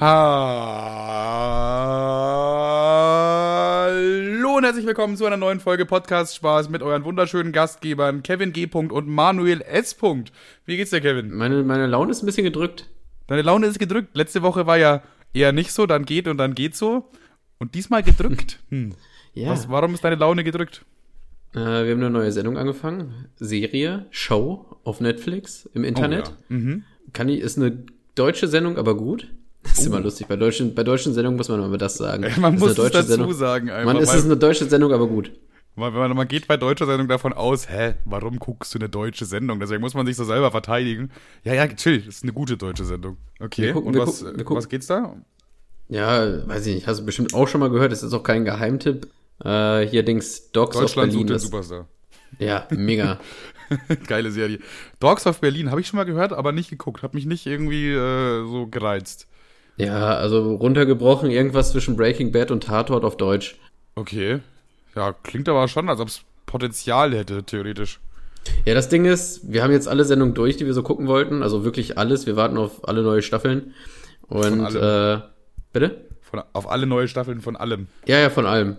Hallo und herzlich willkommen zu einer neuen Folge Podcast Spaß mit euren wunderschönen Gastgebern Kevin G. und Manuel S. Wie geht's dir, Kevin? Meine, meine Laune ist ein bisschen gedrückt. Deine Laune ist gedrückt. Letzte Woche war ja eher nicht so, dann geht und dann geht so. Und diesmal gedrückt. Hm. Ja. Was, warum ist deine Laune gedrückt? Äh, wir haben eine neue Sendung angefangen. Serie, Show auf Netflix im Internet. Oh, ja. mhm. Kann ich, ist eine deutsche Sendung, aber gut. Das ist oh. immer lustig. Bei deutschen, bei deutschen Sendungen muss man immer das sagen. Man das muss es dazu Sendung. sagen. Einfach, man, ist es eine deutsche Sendung, aber gut. Man, man, geht bei deutscher Sendung davon aus, hä, warum guckst du eine deutsche Sendung? Deswegen muss man sich so selber verteidigen. Ja, ja, chill, das ist eine gute deutsche Sendung. Okay, gucken, und was, gucken, was geht's da? Ja, weiß ich nicht, hast du bestimmt auch schon mal gehört, das ist auch kein Geheimtipp. Äh, hier Dings Dogs of Berlin. Sucht den Superstar. Ja, mega. Geile Serie. Dogs of Berlin habe ich schon mal gehört, aber nicht geguckt. Hat mich nicht irgendwie äh, so gereizt. Ja, also runtergebrochen, irgendwas zwischen Breaking Bad und Tatort auf Deutsch. Okay. Ja, klingt aber schon, als ob es Potenzial hätte, theoretisch. Ja, das Ding ist, wir haben jetzt alle Sendungen durch, die wir so gucken wollten. Also wirklich alles. Wir warten auf alle neue Staffeln. Und, äh, bitte? Von, auf alle neue Staffeln von allem. Ja, ja, von allem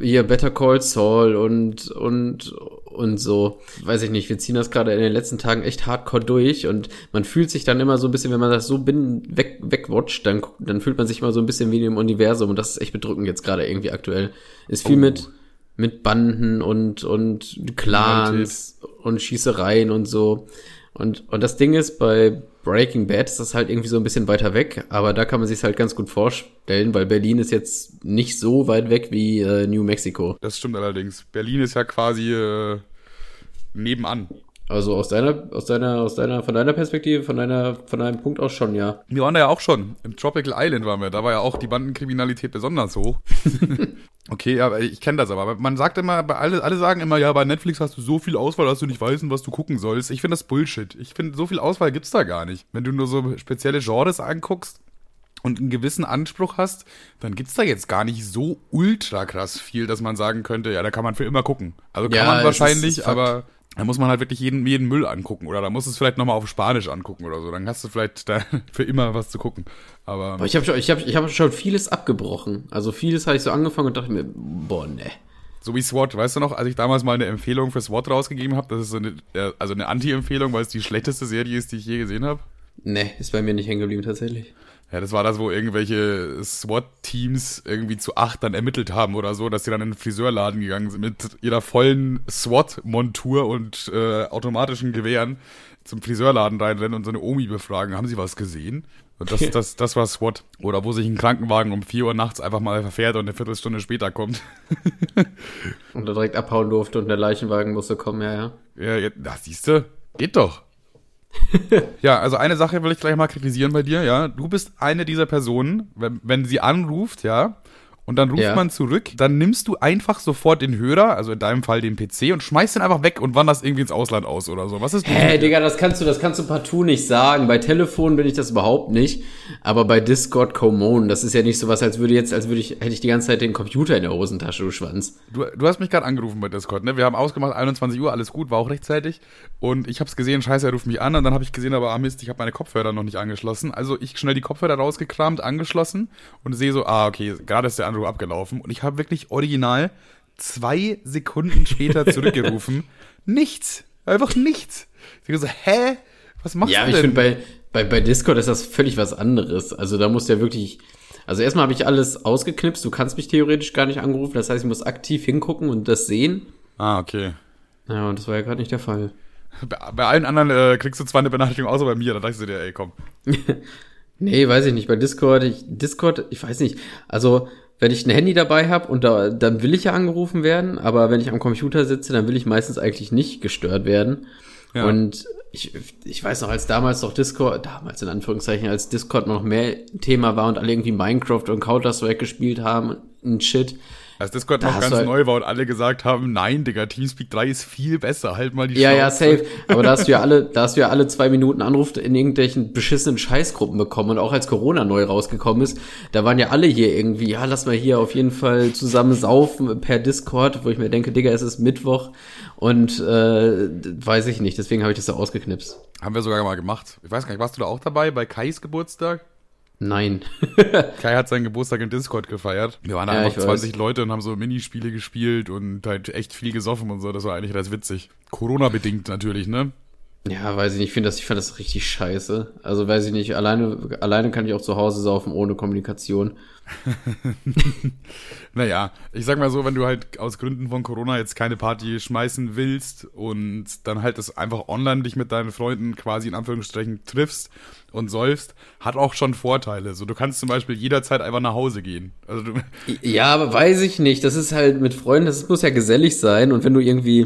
hier Better Call Saul und und und so. Weiß ich nicht, wir ziehen das gerade in den letzten Tagen echt hardcore durch und man fühlt sich dann immer so ein bisschen, wenn man das so bin, weg, wegwatcht, dann, dann fühlt man sich immer so ein bisschen wie im Universum und das ist echt bedrückend jetzt gerade irgendwie aktuell. Ist viel oh. mit, mit Banden und, und Clans und Schießereien und so. Und, und das Ding ist, bei Breaking Bad ist das halt irgendwie so ein bisschen weiter weg, aber da kann man sich halt ganz gut vorstellen, weil Berlin ist jetzt nicht so weit weg wie äh, New Mexico. Das stimmt allerdings. Berlin ist ja quasi äh, nebenan. Also aus deiner, aus deiner, aus deiner, von deiner Perspektive, von deiner, von deinem Punkt aus schon, ja. Wir waren da ja auch schon. Im Tropical Island waren wir. Da war ja auch die Bandenkriminalität besonders hoch. okay, ja, ich kenne das aber. Man sagt immer, alle, alle sagen immer, ja, bei Netflix hast du so viel Auswahl, dass du nicht weißt, was du gucken sollst. Ich finde das Bullshit. Ich finde, so viel Auswahl gibt's da gar nicht. Wenn du nur so spezielle Genres anguckst, und einen gewissen Anspruch hast, dann gibt's da jetzt gar nicht so ultra krass viel, dass man sagen könnte, ja, da kann man für immer gucken. Also kann ja, man wahrscheinlich, aber da muss man halt wirklich jeden, jeden Müll angucken oder da musst du es vielleicht nochmal auf Spanisch angucken oder so. Dann hast du vielleicht da für immer was zu gucken. Aber, Aber ich habe schon, ich hab, ich hab schon vieles abgebrochen. Also vieles habe ich so angefangen und dachte mir, boah, ne. So wie SWAT, weißt du noch, als ich damals mal eine Empfehlung für SWAT rausgegeben habe, das ist so eine, also eine Anti-Empfehlung, weil es die schlechteste Serie ist, die ich je gesehen habe? Ne, ist bei mir nicht hängen geblieben tatsächlich. Ja, das war das, wo irgendwelche SWAT-Teams irgendwie zu acht dann ermittelt haben oder so, dass sie dann in den Friseurladen gegangen sind mit ihrer vollen SWAT-Montur und äh, automatischen Gewehren zum Friseurladen reinrennen und so eine Omi befragen. Haben sie was gesehen? Und das, das, das war SWAT. Oder wo sich ein Krankenwagen um vier Uhr nachts einfach mal verfährt und eine Viertelstunde später kommt. und da direkt abhauen durfte und der Leichenwagen musste kommen, ja, ja. Ja, ja das siehst du. Geht doch. ja, also eine Sache will ich gleich mal kritisieren bei dir, ja. Du bist eine dieser Personen, wenn, wenn sie anruft, ja, und dann ruft ja. man zurück, dann nimmst du einfach sofort den Hörer, also in deinem Fall den PC und schmeißt den einfach weg und wanderst irgendwie ins Ausland aus oder so. Was ist Hä, hey, Digga, das kannst du, das kannst du partout nicht sagen. Bei Telefon bin ich das überhaupt nicht, aber bei Discord Common, das ist ja nicht so was, als würde jetzt, als würde ich, hätte ich die ganze Zeit den Computer in der Hosentasche, du Schwanz. Du, du hast mich gerade angerufen bei Discord, ne? Wir haben ausgemacht, 21 Uhr, alles gut, war auch rechtzeitig. Und ich hab's gesehen, scheiße, er ruft mich an und dann habe ich gesehen, aber ah Mist, ich habe meine Kopfhörer noch nicht angeschlossen. Also ich schnell die Kopfhörer rausgekramt, angeschlossen und sehe so, ah, okay, gerade ist der Anruf abgelaufen. Und ich habe wirklich original zwei Sekunden später zurückgerufen. nichts. Einfach nichts. Ich so, hä? Was machst ja, du denn? Ja, ich finde, bei, bei, bei Discord ist das völlig was anderes. Also da muss ja wirklich. Also erstmal habe ich alles ausgeknipst. Du kannst mich theoretisch gar nicht angerufen. Das heißt, ich muss aktiv hingucken und das sehen. Ah, okay. Ja, und das war ja gerade nicht der Fall. Bei, bei allen anderen äh, kriegst du zwar eine Benachrichtigung, außer bei mir. Da dachte ich dir, ey, komm. nee, weiß ich nicht. Bei Discord, ich, Discord, ich weiß nicht. Also wenn ich ein Handy dabei habe und da, dann will ich ja angerufen werden, aber wenn ich am Computer sitze, dann will ich meistens eigentlich nicht gestört werden. Ja. Und ich, ich weiß noch, als damals noch Discord, damals in Anführungszeichen, als Discord noch mehr Thema war und alle irgendwie Minecraft und Counter-Strike gespielt haben und Shit, als Discord da noch ganz halt neu war und alle gesagt haben, nein, Digga, Teamspeak 3 ist viel besser, halt mal die Ja, Schnauze. ja, safe. Aber da hast du ja alle, da hast du ja alle zwei Minuten Anruf in irgendwelchen beschissenen Scheißgruppen bekommen und auch als Corona neu rausgekommen ist, da waren ja alle hier irgendwie, ja, lass mal hier auf jeden Fall zusammen saufen per Discord, wo ich mir denke, Digga, es ist Mittwoch und äh, weiß ich nicht, deswegen habe ich das da ausgeknipst. Haben wir sogar mal gemacht. Ich weiß gar nicht, warst du da auch dabei bei Kais Geburtstag? Nein. Kai hat seinen Geburtstag in Discord gefeiert. Wir waren da Ja, einfach ich 20 weiß. Leute und haben so Minispiele gespielt und halt echt viel gesoffen und so. Das war eigentlich ganz witzig. Corona-bedingt natürlich, ne? Ja, weiß ich nicht. Ich finde das, ich fand das richtig scheiße. Also weiß ich nicht. Alleine, alleine kann ich auch zu Hause saufen ohne Kommunikation. Naja, ich sag mal so, wenn du halt aus Gründen von Corona jetzt keine Party schmeißen willst und dann halt das einfach online dich mit deinen Freunden quasi in Anführungsstrichen triffst und säufst, hat auch schon Vorteile. So, du kannst zum Beispiel jederzeit einfach nach Hause gehen. Also du, Ja, aber weiß ich nicht. Das ist halt mit Freunden, das muss ja gesellig sein. Und wenn du irgendwie,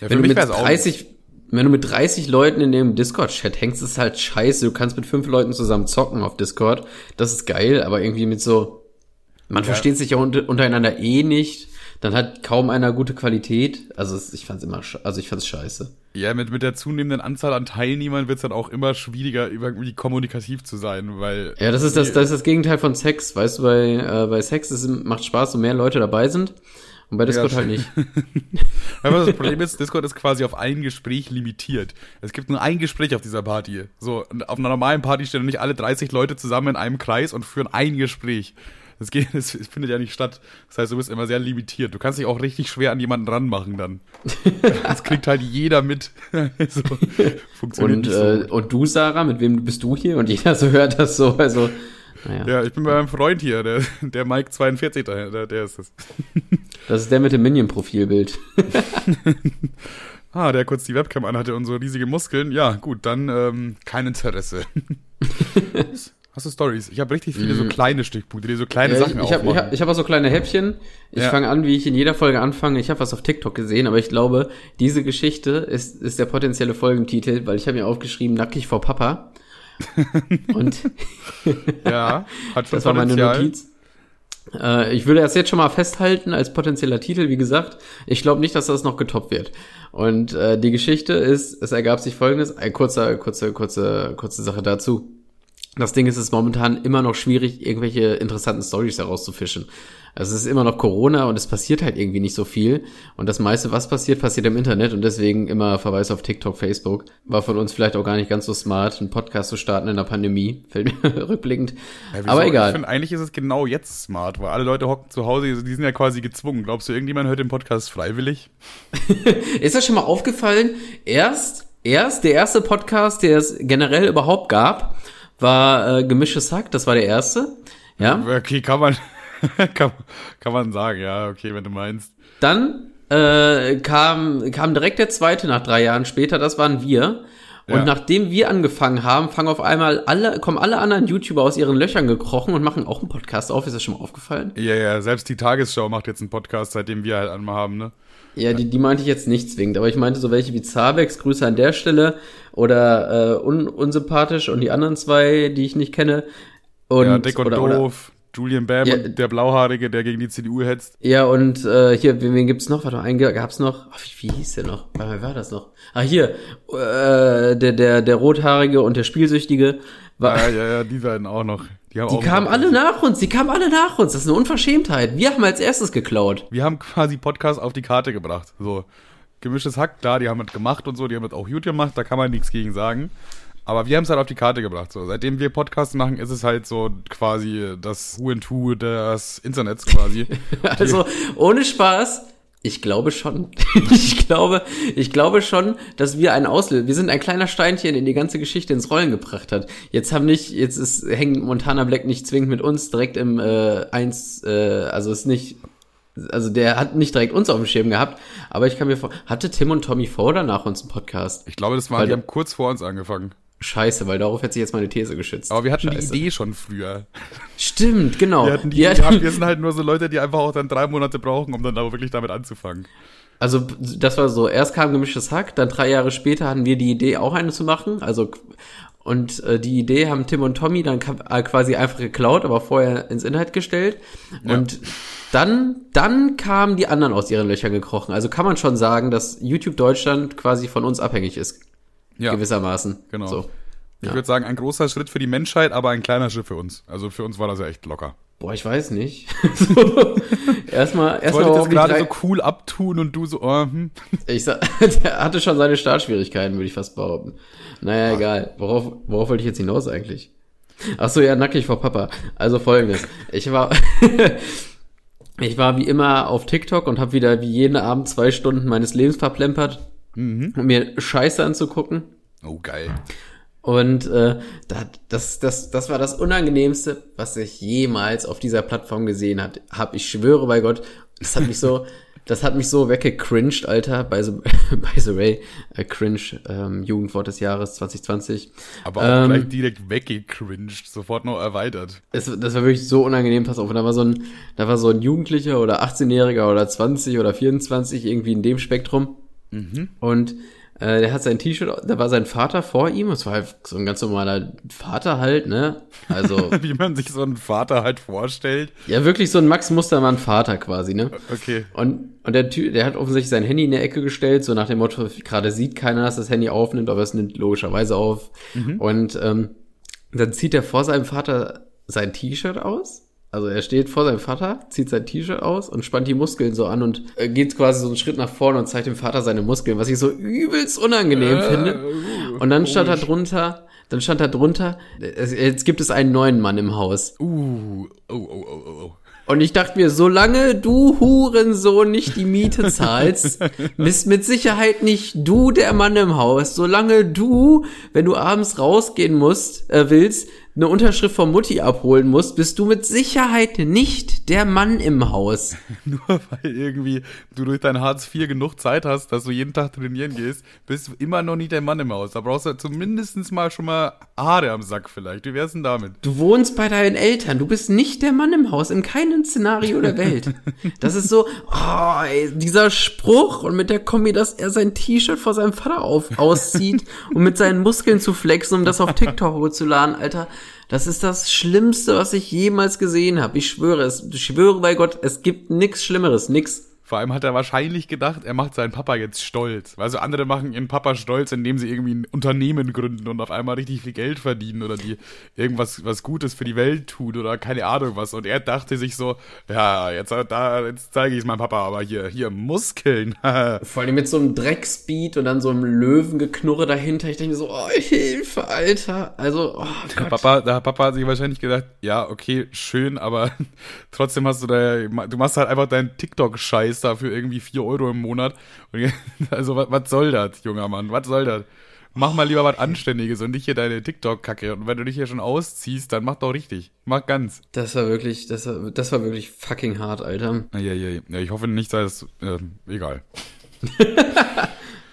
ja, wenn du mit wär's auch- 30, wenn du mit 30 Leuten in dem Discord-Chat hängst, ist halt scheiße. Du kannst mit fünf Leuten zusammen zocken auf Discord. Das ist geil, aber irgendwie mit so, man versteht sich ja unter, untereinander eh nicht. Dann hat kaum einer gute Qualität. Also ich fand's immer, also ich fand's scheiße. Ja, mit, mit der zunehmenden Anzahl an Teilnehmern wird's dann auch immer schwieriger, irgendwie kommunikativ zu sein, weil Ja, das ist das, das ist das Gegenteil von Sex. Weißt du, bei, äh, bei Sex ist, macht Spaß, so mehr Leute dabei sind. Und bei Discord Ja, halt nicht. Aber das Problem ist, Discord ist quasi auf ein Gespräch limitiert. Es gibt nur ein Gespräch auf dieser Party. So, auf einer normalen Party stehen nicht alle 30 Leute zusammen in einem Kreis und führen ein Gespräch. Das geht, das findet ja nicht statt. Das heißt, du bist immer sehr limitiert. Du kannst dich auch richtig schwer an jemanden ranmachen dann. Das kriegt halt jeder mit. so, funktioniert Und, nicht so. äh, und du, Sarah, mit wem bist du hier? Und jeder so hört das so, also, naja. Ja, ich bin bei meinem Freund hier, der, der Mike 42, der, der, ist es. Das ist der mit dem Minion-Profilbild. Ah, der kurz die Webcam anhatte und so riesige Muskeln. Ja, gut, dann ähm, kein Interesse. Hast du Stories? Ich habe richtig viele so kleine Stichpunkte, die so kleine. Ja, ich Sachen ich habe ich hab, ich hab auch so kleine Häppchen. Ich Ja. fange an, wie ich in jeder Folge anfange. Ich habe was auf TikTok gesehen, aber ich glaube, diese Geschichte ist, ist der potenzielle Folgentitel, weil ich habe mir aufgeschrieben, nackig vor Papa. Und ja, hat schon Das war meine. Notiz. Äh, ich würde das jetzt schon mal festhalten als potenzieller Titel, wie gesagt. Ich glaube nicht, dass das noch getoppt wird. Und äh, die Geschichte ist, es ergab sich folgendes, ein kurzer, kurze, kurze, kurze Sache dazu. Das Ding ist, es ist momentan immer noch schwierig, irgendwelche interessanten Stories herauszufischen. Also es ist immer noch Corona und es passiert halt irgendwie nicht so viel. Und das meiste, was passiert, passiert im Internet und deswegen immer Verweis auf TikTok, Facebook. War von uns vielleicht auch gar nicht ganz so smart, einen Podcast zu starten in der Pandemie. Fällt mir rückblickend. Ja? Aber Ich egal. finde, eigentlich ist es genau jetzt smart, weil alle Leute hocken zu Hause, die sind ja quasi gezwungen. Glaubst du, irgendjemand hört den Podcast freiwillig? Ist das schon mal aufgefallen? Erst, erst, der erste Podcast, der es generell überhaupt gab, war äh, Gemischtes Hack, das war der erste. Ja. Okay, kann man, kann, kann man sagen, ja, okay, wenn du meinst. Dann äh, kam, kam direkt der zweite nach drei Jahren später, das waren wir. Und Ja. nachdem wir angefangen haben, fangen auf einmal alle, kommen alle anderen YouTuber aus ihren Löchern gekrochen und machen auch einen Podcast auf. Ist das schon mal aufgefallen? Ja, ja, selbst die Tagesschau macht jetzt einen Podcast, seitdem wir halt einmal haben, ne? Ja, die, die meinte ich jetzt nicht zwingend, aber ich meinte so welche wie Zabex, Grüße an der Stelle, oder äh, un, unsympathisch und die anderen zwei, die ich nicht kenne. Und, ja, dick und oder, oder, doof, Julian Bam Ja. der Blauhaarige, der gegen die CDU hetzt. Ja, und äh, hier, wen, wen gibt's noch? Warte mal, einen gab's noch. Ach, wie, wie hieß der noch? Wer war das noch? Ah, hier, äh, der, der, der Rothaarige und der Spielsüchtige. War, Ja, ja, ja, die beiden auch noch. Die, die kamen alle nach uns, die kamen alle nach uns. Das ist eine Unverschämtheit. Wir haben als erstes geklaut. Wir haben quasi Podcast auf die Karte gebracht. So, gemischtes Hack, klar, die haben das gemacht und so, die haben das auch gut gemacht, da kann man nichts gegen sagen. Aber wir haben es halt auf die Karte gebracht. So, seitdem wir Podcasts machen, ist es halt so quasi das Who and Who des Internets quasi. Also, ohne Spaß. Ich glaube schon. ich glaube, ich glaube schon, dass wir ein Auslöser, wir sind ein kleiner Steinchen, in die ganze Geschichte ins Rollen gebracht hat. Jetzt haben nicht, jetzt ist, hängt Montana Black nicht zwingend mit uns direkt im äh, eins, äh, also ist nicht, also der hat nicht direkt uns auf dem Schirm gehabt, aber ich kann mir vor, hatte Tim und Tommy Fowler nach uns einen Podcast? Ich glaube, das waren, Weil die haben kurz vor uns angefangen. Scheiße, weil darauf hätte sich jetzt meine These geschützt. Aber wir hatten Scheiße. die Idee schon früher. Stimmt, genau. Wir hatten die Wir Idee gehabt, wir sind halt nur so Leute, die einfach auch dann drei Monate brauchen, um dann aber wirklich damit anzufangen. Also das war so, erst kam gemischtes Hack, dann drei Jahre später hatten wir die Idee, auch eine zu machen. Also und äh, die Idee haben Tim und Tommy dann äh, quasi einfach geklaut, aber vorher ins Inhalt gestellt. Ja. Und dann, dann kamen die anderen aus ihren Löchern gekrochen. Also kann man schon sagen, dass YouTube Deutschland quasi von uns abhängig ist, Ja, gewissermaßen. genau. So. ich ja. würde sagen, ein großer Schritt für die Menschheit, aber ein kleiner Schritt für uns. Also für uns war das ja echt locker. Boah, ich weiß nicht. so, erstmal, erstmal wollte das gerade so cool abtun und du so, oh, hm. Ich sag, der hatte schon seine Startschwierigkeiten, würde ich fast behaupten. Naja, egal. Worauf, worauf wollte ich jetzt hinaus eigentlich? Ach so, ja, nackig vor Papa. Also folgendes. Ich war, ich war wie immer auf TikTok und habe wieder wie jeden Abend zwei Stunden meines Lebens verplempert, um mir Scheiße anzugucken. Oh, geil. Und äh, da- das, das, das war das Unangenehmste, was ich jemals auf dieser Plattform gesehen hat. Hab ich schwöre bei Gott, das hat mich so, das hat mich so weggecringed, Alter. By the, by the way, äh, cringe, ähm, Jugendwort des Jahres 2020. Aber auch Ähm, gleich direkt weggecringed, sofort noch erweitert. Es, das war wirklich so unangenehm, pass auf. Und da war so ein, da war so ein Jugendlicher oder 18-Jähriger oder 20 oder 24, irgendwie in dem Spektrum. Und äh, der hat sein T-Shirt, da war sein Vater vor ihm, es war halt so ein ganz normaler Vater halt, ne? Also, Wie man sich so einen Vater halt vorstellt. ja, wirklich so ein Max Mustermann Vater quasi, ne? Okay. Und, und der Typ, der hat offensichtlich sein Handy in der Ecke gestellt, so nach dem Motto, gerade sieht keiner, dass das Handy aufnimmt, aber es nimmt logischerweise auf. Und ähm, dann zieht er vor seinem Vater sein T-Shirt aus. Also er steht vor seinem Vater, zieht sein T-Shirt aus und spannt die Muskeln so an und äh, geht quasi so einen Schritt nach vorne und zeigt dem Vater seine Muskeln, was ich so übelst unangenehm Äh, finde. uh, Und dann stand da drunter, dann stand da drunter, jetzt gibt es einen neuen Mann im Haus. Uh, oh, oh, oh, oh, oh. Und ich dachte mir, solange du Hurensohn nicht die Miete zahlst, bist mit Sicherheit nicht du der Mann im Haus. Solange du, wenn du abends rausgehen musst, äh, willst, eine Unterschrift von Mutti abholen musst, bist du mit Sicherheit nicht der Mann im Haus. Nur weil irgendwie du durch dein Hartz IV genug Zeit hast, dass du jeden Tag trainieren gehst, bist du immer noch nicht der Mann im Haus. Da brauchst du zumindest mal schon mal Haare am Sack vielleicht. Wie wär's denn damit? Du wohnst bei deinen Eltern, du bist nicht der Mann im Haus, in keinem Szenario der Welt. Das ist so, oh, ey, dieser Spruch und mit der Kombi, dass er sein T-Shirt vor seinem Vater auf, auszieht, um mit seinen Muskeln zu flexen, um das auf TikTok hochzuladen, Alter. Das ist das Schlimmste, was ich jemals gesehen habe. Ich schwöre es, ich schwöre bei Gott, es gibt nix Schlimmeres, nix. Vor allem hat er wahrscheinlich gedacht, er macht seinen Papa jetzt stolz. Weil so andere machen ihren Papa stolz, indem sie irgendwie ein Unternehmen gründen und auf einmal richtig viel Geld verdienen oder die irgendwas was Gutes für die Welt tun oder keine Ahnung was. Und er dachte sich so, ja, jetzt, da, jetzt zeige ich es meinem Papa, aber hier, hier Muskeln. Vor allem mit so einem Drecksbeat und dann so einem Löwengeknurre dahinter. Ich denke mir so, oh, Hilfe, Alter. Also, oh Der Gott. Papa, der Papa hat sich wahrscheinlich gedacht, ja, okay, schön, aber trotzdem hast du da, du machst halt einfach deinen TikTok-Scheiß da für irgendwie 4 Euro im Monat. Und, also, was, soll das, junger Mann? Was soll das? Mach mal lieber was Anständiges und nicht hier deine TikTok-Kacke. Und wenn du dich hier schon ausziehst, dann mach doch richtig. Mach ganz. Das war wirklich, das war, das war wirklich fucking hart, Alter. Ja, ja, ja. ja ich hoffe nicht, dass, äh, egal.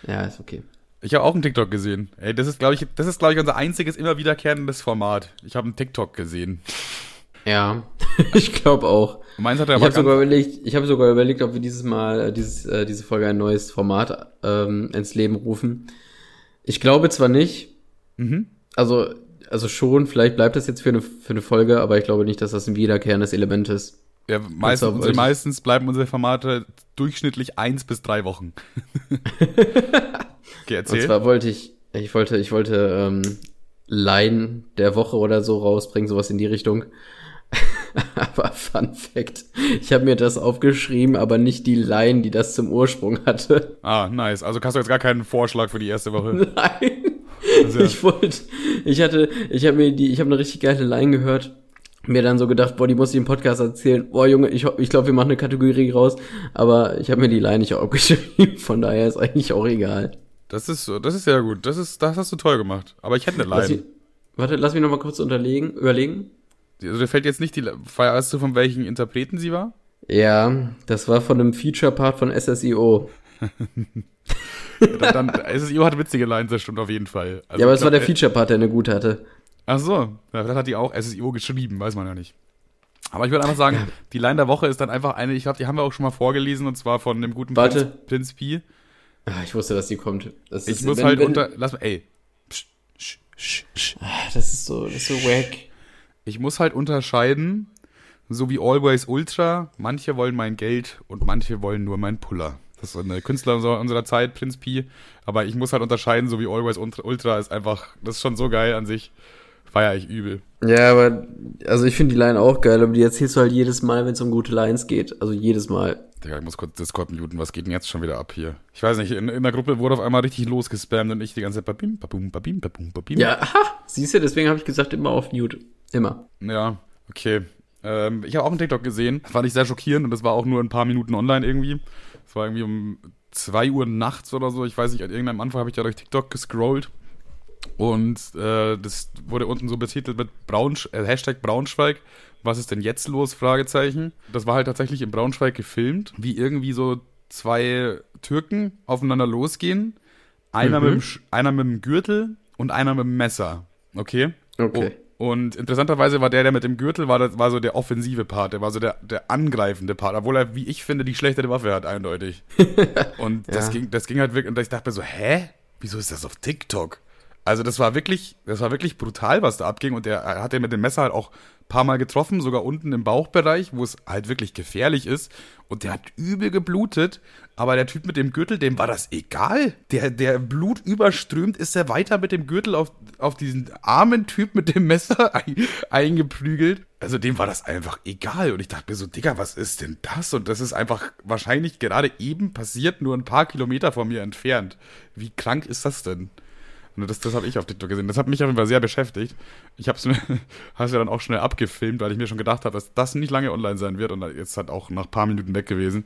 Ja, ist okay. Ich habe auch einen TikTok gesehen. Ey, das ist, glaube ich, das ist, glaube ich, unser einziges immer wiederkehrendes Format. Ich habe einen TikTok gesehen. Ja, ich glaube auch. Und meins hat er Ich habe sogar überlegt, ich habe sogar überlegt, ob wir dieses Mal äh, dieses äh, diese Folge ein neues Format ähm, ins Leben rufen. Ich glaube zwar nicht, mhm. also also schon, vielleicht bleibt das jetzt für eine für eine Folge, aber ich glaube nicht, dass das ein wiederkehrendes Element ist. Ja, meistens, unsere, meistens bleiben unsere Formate durchschnittlich eins bis drei Wochen. okay, Und erzähl. zwar wollte ich, ich wollte, ich wollte ähm, Line der Woche oder so rausbringen, sowas in die Richtung. aber Fun Fact, ich habe mir das aufgeschrieben, aber nicht die Line, die das zum Ursprung hatte. ah, nice. Also hast du jetzt gar keinen Vorschlag für die erste Woche. Nein. Also, ja. Ich wollte, ich hatte, ich habe mir die, ich habe eine richtig geile Line gehört. Mir dann so gedacht, boah, die muss ich im Podcast erzählen. Boah, Junge, ich, ich glaube, wir machen eine Kategorie raus. Aber ich habe mir die Line nicht aufgeschrieben, von daher ist eigentlich auch egal. Das ist so, das ist sehr gut. Das ist, das hast du toll gemacht. Aber ich hätte eine Lass Line. mich, warte, lass mich noch mal kurz unterlegen, überlegen. Also dir fällt jetzt nicht die, weißt du von welchen Interpreten sie war? Ja, das war von einem Feature-Part von SSIO. Dann, dann SSIO hat witzige Lines, das stimmt auf jeden Fall. Also ja, aber es war der äh, Feature-Part, der eine gute hatte. Ach so, vielleicht hat die auch SSIO geschrieben, weiß man ja nicht. Aber ich würde einfach sagen, die Line der Woche ist dann einfach eine, ich glaube, die haben wir auch schon mal vorgelesen, und zwar von dem guten Warte. Prinz, Prinz Pi. Ah, ich wusste, dass die kommt. Das Ich ist, muss wenn- halt wenn- unter, lass mal, ey, psch, sch, sch, sch. Ah, Das ist so, das ist so wack. Ich muss halt unterscheiden, so wie Always Ultra, manche wollen mein Geld und manche wollen nur mein Puller. Das ist so eine Künstler unserer, Zeit, Prinz Pi. Aber ich muss halt unterscheiden, so wie Always Ultra- Ultra ist einfach, das ist schon so geil an sich. Feier ich übel. Ja, aber, also ich finde die Line auch geil, aber die erzählst du halt jedes Mal, wenn es um gute Lines geht. Also jedes Mal. Digga, ich muss kurz Discord muten, was geht denn jetzt schon wieder ab hier? Ich weiß nicht, in, in der Gruppe wurde auf einmal richtig losgespammt und ich die ganze Zeit babim, babum, babim, babum, babim. Ja, aha, siehst du, deswegen habe ich gesagt, immer auf Mute. Immer. Ja, okay. Ähm, ich habe auch einen TikTok gesehen. Das fand ich sehr schockierend und das war auch nur ein paar Minuten online irgendwie. Es war irgendwie um 2 Uhr nachts oder so. Ich weiß nicht, an irgendeinem Anfang habe ich ja durch TikTok gescrollt. Und äh, das wurde unten so betitelt mit Braunsch äh, Hashtag Braunschweig. Was ist denn jetzt los? Fragezeichen. Das war halt tatsächlich in Braunschweig gefilmt, wie irgendwie so zwei Türken aufeinander losgehen. Einer, Mhm. mit, dem, einer mit dem Gürtel und einer mit dem Messer. Okay? Okay. Oh, und interessanterweise war der, der mit dem Gürtel war, das war so der offensive Part, der war so der, der angreifende Part, obwohl er, wie ich finde, die schlechtere Waffe hat, eindeutig. Und das, Ja. ging, das ging halt wirklich, und ich dachte mir so, hä? Wieso ist das auf TikTok? Also das war wirklich, das war wirklich brutal, was da abging. Und der er hat den mit dem Messer halt auch paar Mal getroffen, sogar unten im Bauchbereich, wo es halt wirklich gefährlich ist. Und der hat übel geblutet. Aber der Typ mit dem Gürtel, dem war das egal. Der, der Blut überströmt, ist er weiter mit dem Gürtel auf, auf diesen armen Typ mit dem Messer ein, eingeprügelt. Also dem war das einfach egal. Und ich dachte mir so, Digga, was ist denn das? Und das ist einfach wahrscheinlich gerade eben passiert, nur ein paar Kilometer von mir entfernt. Wie krank ist das denn? Und das, das habe ich auf TikTok gesehen. Das hat mich auf jeden Fall sehr beschäftigt. Ich habe es mir hast ja dann auch schnell abgefilmt, weil ich mir schon gedacht habe, dass das nicht lange online sein wird. Und jetzt hat auch nach ein paar Minuten weg gewesen.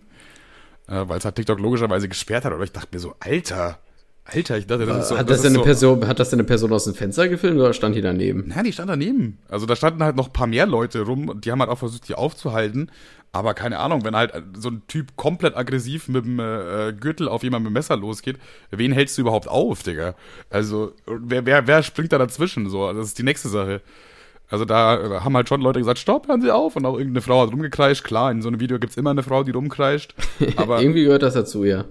Äh, weil es halt TikTok logischerweise gesperrt hat. Aber ich dachte mir so, Alter, Alter, ich dachte, das ist so. hat, das ist denn eine so, Person, hat das denn eine Person aus dem Fenster gefilmt oder stand die daneben? Nein, die stand daneben. Also da standen halt noch ein paar mehr Leute rum und die haben halt auch versucht, die aufzuhalten. Aber keine Ahnung, wenn halt so ein Typ komplett aggressiv mit dem äh, Gürtel auf jemanden mit dem Messer losgeht, wen hältst du überhaupt auf, Digga? Also, wer, wer, wer springt da dazwischen? So, das ist die nächste Sache. Also da haben halt schon Leute gesagt, stopp, hören Sie auf. Und auch irgendeine Frau hat rumgekreischt. Klar, in so einem Video gibt's immer eine Frau, die rumkreischt. Aber Irgendwie gehört das dazu, ja.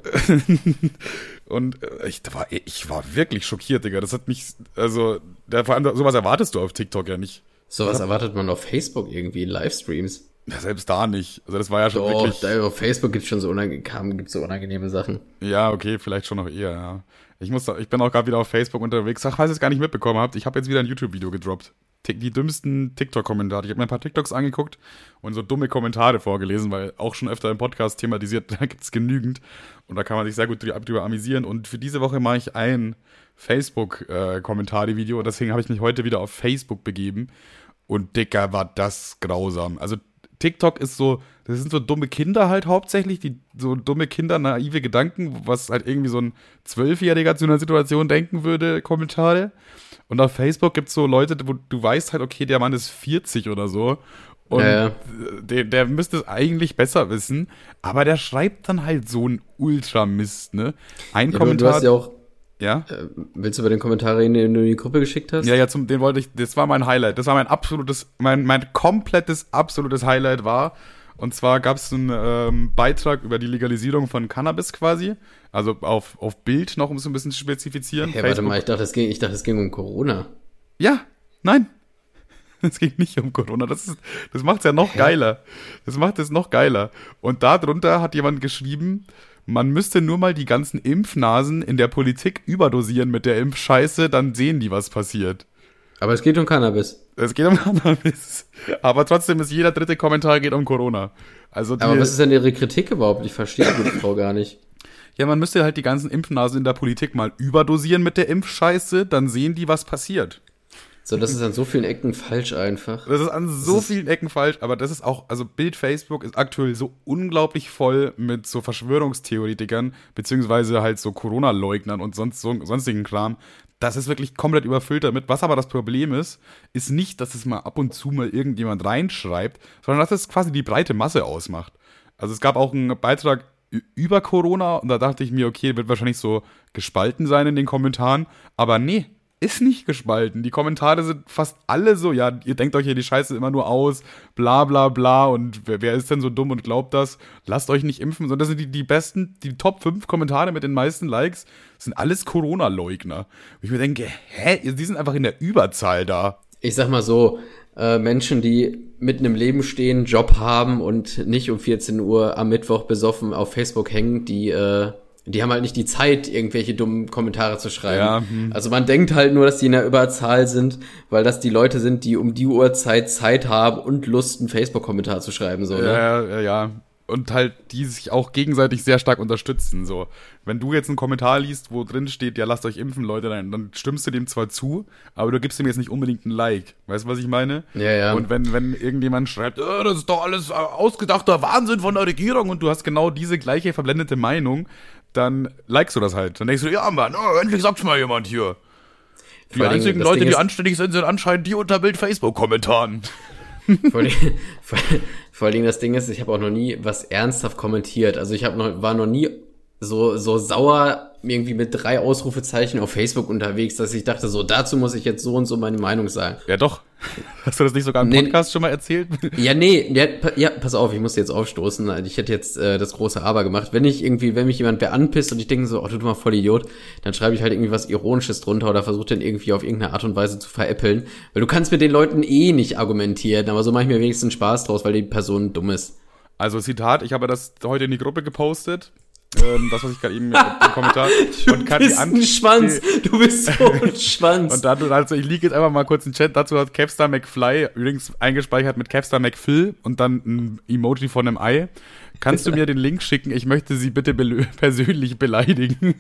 und äh, ich war, ich war wirklich schockiert, Digga. Das hat mich, also, da, vor allem sowas erwartest du auf TikTok ja nicht. Sowas erwartet man auf Facebook irgendwie in Livestreams. Ja, selbst da nicht. Also das war ja schon Doch, wirklich. da auf Facebook gibt's schon so, unange kam, gibt's so unangenehme Sachen. Ja, okay, vielleicht schon noch eher, ja. Ich, muss, ich bin auch gerade wieder auf Facebook unterwegs. Ach, falls ihr es gar nicht mitbekommen habt, ich habe jetzt wieder ein YouTube-Video gedroppt. Die dümmsten TikTok-Kommentare. Ich habe mir ein paar TikToks angeguckt und so dumme Kommentare vorgelesen, weil auch schon öfter im Podcast thematisiert, da gibt's genügend. Und da kann man sich sehr gut drü- drüber amüsieren. Und für diese Woche mache ich ein Facebook-Kommentare-Video. Und deswegen habe ich mich heute wieder auf Facebook begeben. Und Dicker, war das grausam. Also TikTok ist so, das sind so dumme Kinder halt hauptsächlich, die so dumme Kinder, naive Gedanken, was halt irgendwie so ein Zwölfjähriger zu einer Situation denken würde, Kommentare. Und auf Facebook gibt's so Leute, wo du weißt halt, okay, der Mann ist 40 oder so. Und ja. Der, der müsste es eigentlich besser wissen, aber der schreibt dann halt so ein Ultramist, ne? Ein Ja, Kommentar. du hast ja auch, ja? äh, willst du über den Kommentar reden, den du in die Gruppe geschickt hast? Ja, ja, zum, den wollte ich, das war mein Highlight. Das war mein absolutes, mein, mein komplettes, absolutes Highlight war. Und zwar gab es einen ähm, Beitrag über die Legalisierung von Cannabis quasi. Also auf, auf Bild noch, um es ein bisschen zu spezifizieren. Hey, warte mal, ich dachte, es ging, ich dachte, es ging um Corona. Ja, nein. Es ging nicht um Corona. Das, ist, das macht es ja noch geiler. Das macht es noch geiler. Und darunter hat jemand geschrieben, man müsste nur mal die ganzen Impfnasen in der Politik überdosieren mit der Impfscheiße, dann sehen die, was passiert. Aber es geht um Cannabis. Es geht um Cannabis. Aber trotzdem ist jeder dritte Kommentar geht um Corona. Also Aber was ist denn ihre Kritik überhaupt? Ich verstehe die Frau gar nicht. ja, man müsste halt die ganzen Impfnasen in der Politik mal überdosieren mit der Impfscheiße, dann sehen die, was passiert. So, das ist an so vielen Ecken falsch einfach. Das ist an so ist- vielen Ecken falsch, aber das ist auch, also Bild Facebook ist aktuell so unglaublich voll mit so Verschwörungstheoretikern, beziehungsweise halt so Corona-Leugnern und sonst so, sonstigen Kram. Das ist wirklich komplett überfüllt damit. Was aber das Problem ist, ist nicht, dass es mal ab und zu mal irgendjemand reinschreibt, sondern dass es quasi die breite Masse ausmacht. Also es gab auch einen Beitrag über Corona und da dachte ich mir, okay, wird wahrscheinlich so gespalten sein in den Kommentaren, aber nee, ist nicht gespalten. Die Kommentare sind fast alle so, ja, ihr denkt euch hier die Scheiße immer nur aus, bla bla bla und wer, wer ist denn so dumm und glaubt das? Lasst euch nicht impfen, sondern das sind die, die besten, die Top 5 Kommentare mit den meisten Likes, sind alles Corona-Leugner. Und ich mir denke, hä, die sind einfach in der Überzahl da. Ich sag mal so, äh, Menschen, die mitten im Leben stehen, Job haben und nicht um 14 Uhr am Mittwoch besoffen auf Facebook hängen, die, äh, die haben halt nicht die Zeit, irgendwelche dummen Kommentare zu schreiben. Ja, hm. Also man denkt halt nur, dass die in der Überzahl sind, weil das die Leute sind, die um die Uhrzeit Zeit haben und Lust, einen Facebook-Kommentar zu schreiben. So, ne? Ja, ja, ja. und halt die sich auch gegenseitig sehr stark unterstützen. So, wenn du jetzt einen Kommentar liest, wo drin steht, ja, lasst euch impfen, Leute, dann, dann stimmst du dem zwar zu, aber du gibst ihm jetzt nicht unbedingt ein Like. Weißt du, was ich meine? Ja, ja. Und wenn, wenn irgendjemand schreibt, äh, das ist doch alles ausgedachter Wahnsinn von der Regierung und du hast genau diese gleiche verblendete Meinung, dann likest du das halt. Dann denkst du, ja, Mann, oh, endlich sagt's mal jemand hier. Die allem, einzigen das Leute, die anständig sind, sind anscheinend die unter Bild-Facebook-Kommentaren. Vor, allem- vor, vor allen Dingen das Ding ist, ich habe auch noch nie was ernsthaft kommentiert. Also ich habe noch, war noch nie so, so sauer irgendwie mit drei Ausrufezeichen auf Facebook unterwegs, dass ich dachte, so dazu muss ich jetzt so und so meine Meinung sagen. Ja, doch. Hast du das nicht sogar im Nee. Podcast schon mal erzählt? Ja, nee, ja, ja, pass auf, ich muss jetzt aufstoßen. Ich hätte jetzt äh, das große Aber gemacht. Wenn ich irgendwie, wenn mich jemand wer anpisst und ich denke so, oh, du du mal voll Idiot, dann schreibe ich halt irgendwie was Ironisches drunter oder versuche den irgendwie auf irgendeine Art und Weise zu veräppeln. Weil du kannst mit den Leuten eh nicht argumentieren, aber so mache ich mir wenigstens Spaß draus, weil die Person dumm ist. Also Zitat, ich habe das heute in die Gruppe gepostet. Ähm, das, was ich gerade eben im Kommentar. und kann bist ein An- Schwanz, du bist so ein Schwanz. Und dann, also ich liege jetzt einfach mal kurz in den Chat. Dazu hat Capstar McFly übrigens eingespeichert mit Capstar McPhil und dann ein Emoji von einem Ei. Kannst du mir den Link schicken? Ich möchte sie bitte belö- persönlich beleidigen.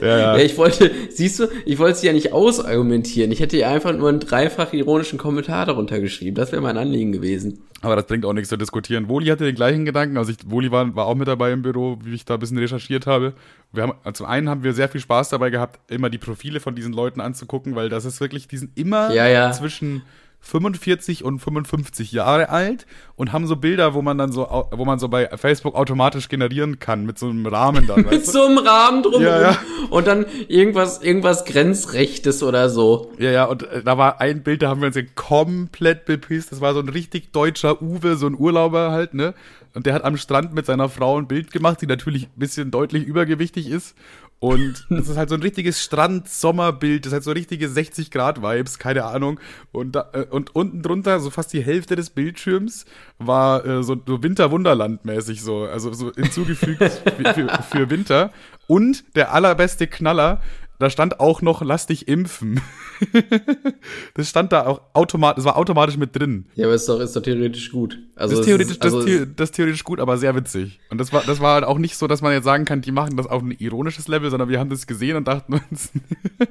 Ja, ja. ja, ich wollte, siehst du, ich wollte sie ja nicht ausargumentieren. Ich hätte ihr einfach nur einen dreifach ironischen Kommentar darunter geschrieben. Das wäre mein Anliegen gewesen. Aber das bringt auch nichts zu diskutieren. Woli hatte den gleichen Gedanken. Also ich, Woli war, war auch mit dabei im Büro, wie ich da ein bisschen recherchiert habe. Wir haben, also zum einen haben wir sehr viel Spaß dabei gehabt, immer die Profile von diesen Leuten anzugucken, weil das ist wirklich, die sind immer ja. zwischen 45 und 55 Jahre alt und haben so Bilder, wo man dann so, wo man so bei Facebook automatisch generieren kann mit so einem Rahmen dann. Mit so einem Rahmen drum Ja, ja. und dann irgendwas, irgendwas Grenzrechtes oder so. Ja, ja, und äh, da war ein Bild, da haben wir uns ja komplett bepisst. Das war so ein richtig deutscher Uwe, so ein Urlauber halt, ne? Und der hat am Strand mit seiner Frau ein Bild gemacht, die natürlich ein bisschen deutlich übergewichtig ist. Und das ist halt so ein richtiges Strand-Sommerbild, das hat so richtige 60-Grad-Vibes, keine Ahnung. Und, da, äh, und unten drunter, so fast die Hälfte des Bildschirms, war äh, so, so Winter-Wunderland-mäßig so, also so hinzugefügt für, für, für Winter. Und der allerbeste Knaller, da stand auch noch, lass dich impfen. das stand da auch automatisch, das war automatisch mit drin. Ja, aber ist doch, ist doch theoretisch gut. Also Das theoretisch, ist, also das, the- das theoretisch gut, aber sehr witzig. Und das war, das war halt auch nicht so, dass man jetzt sagen kann, die machen das auf ein ironisches Level, sondern wir haben das gesehen und dachten uns,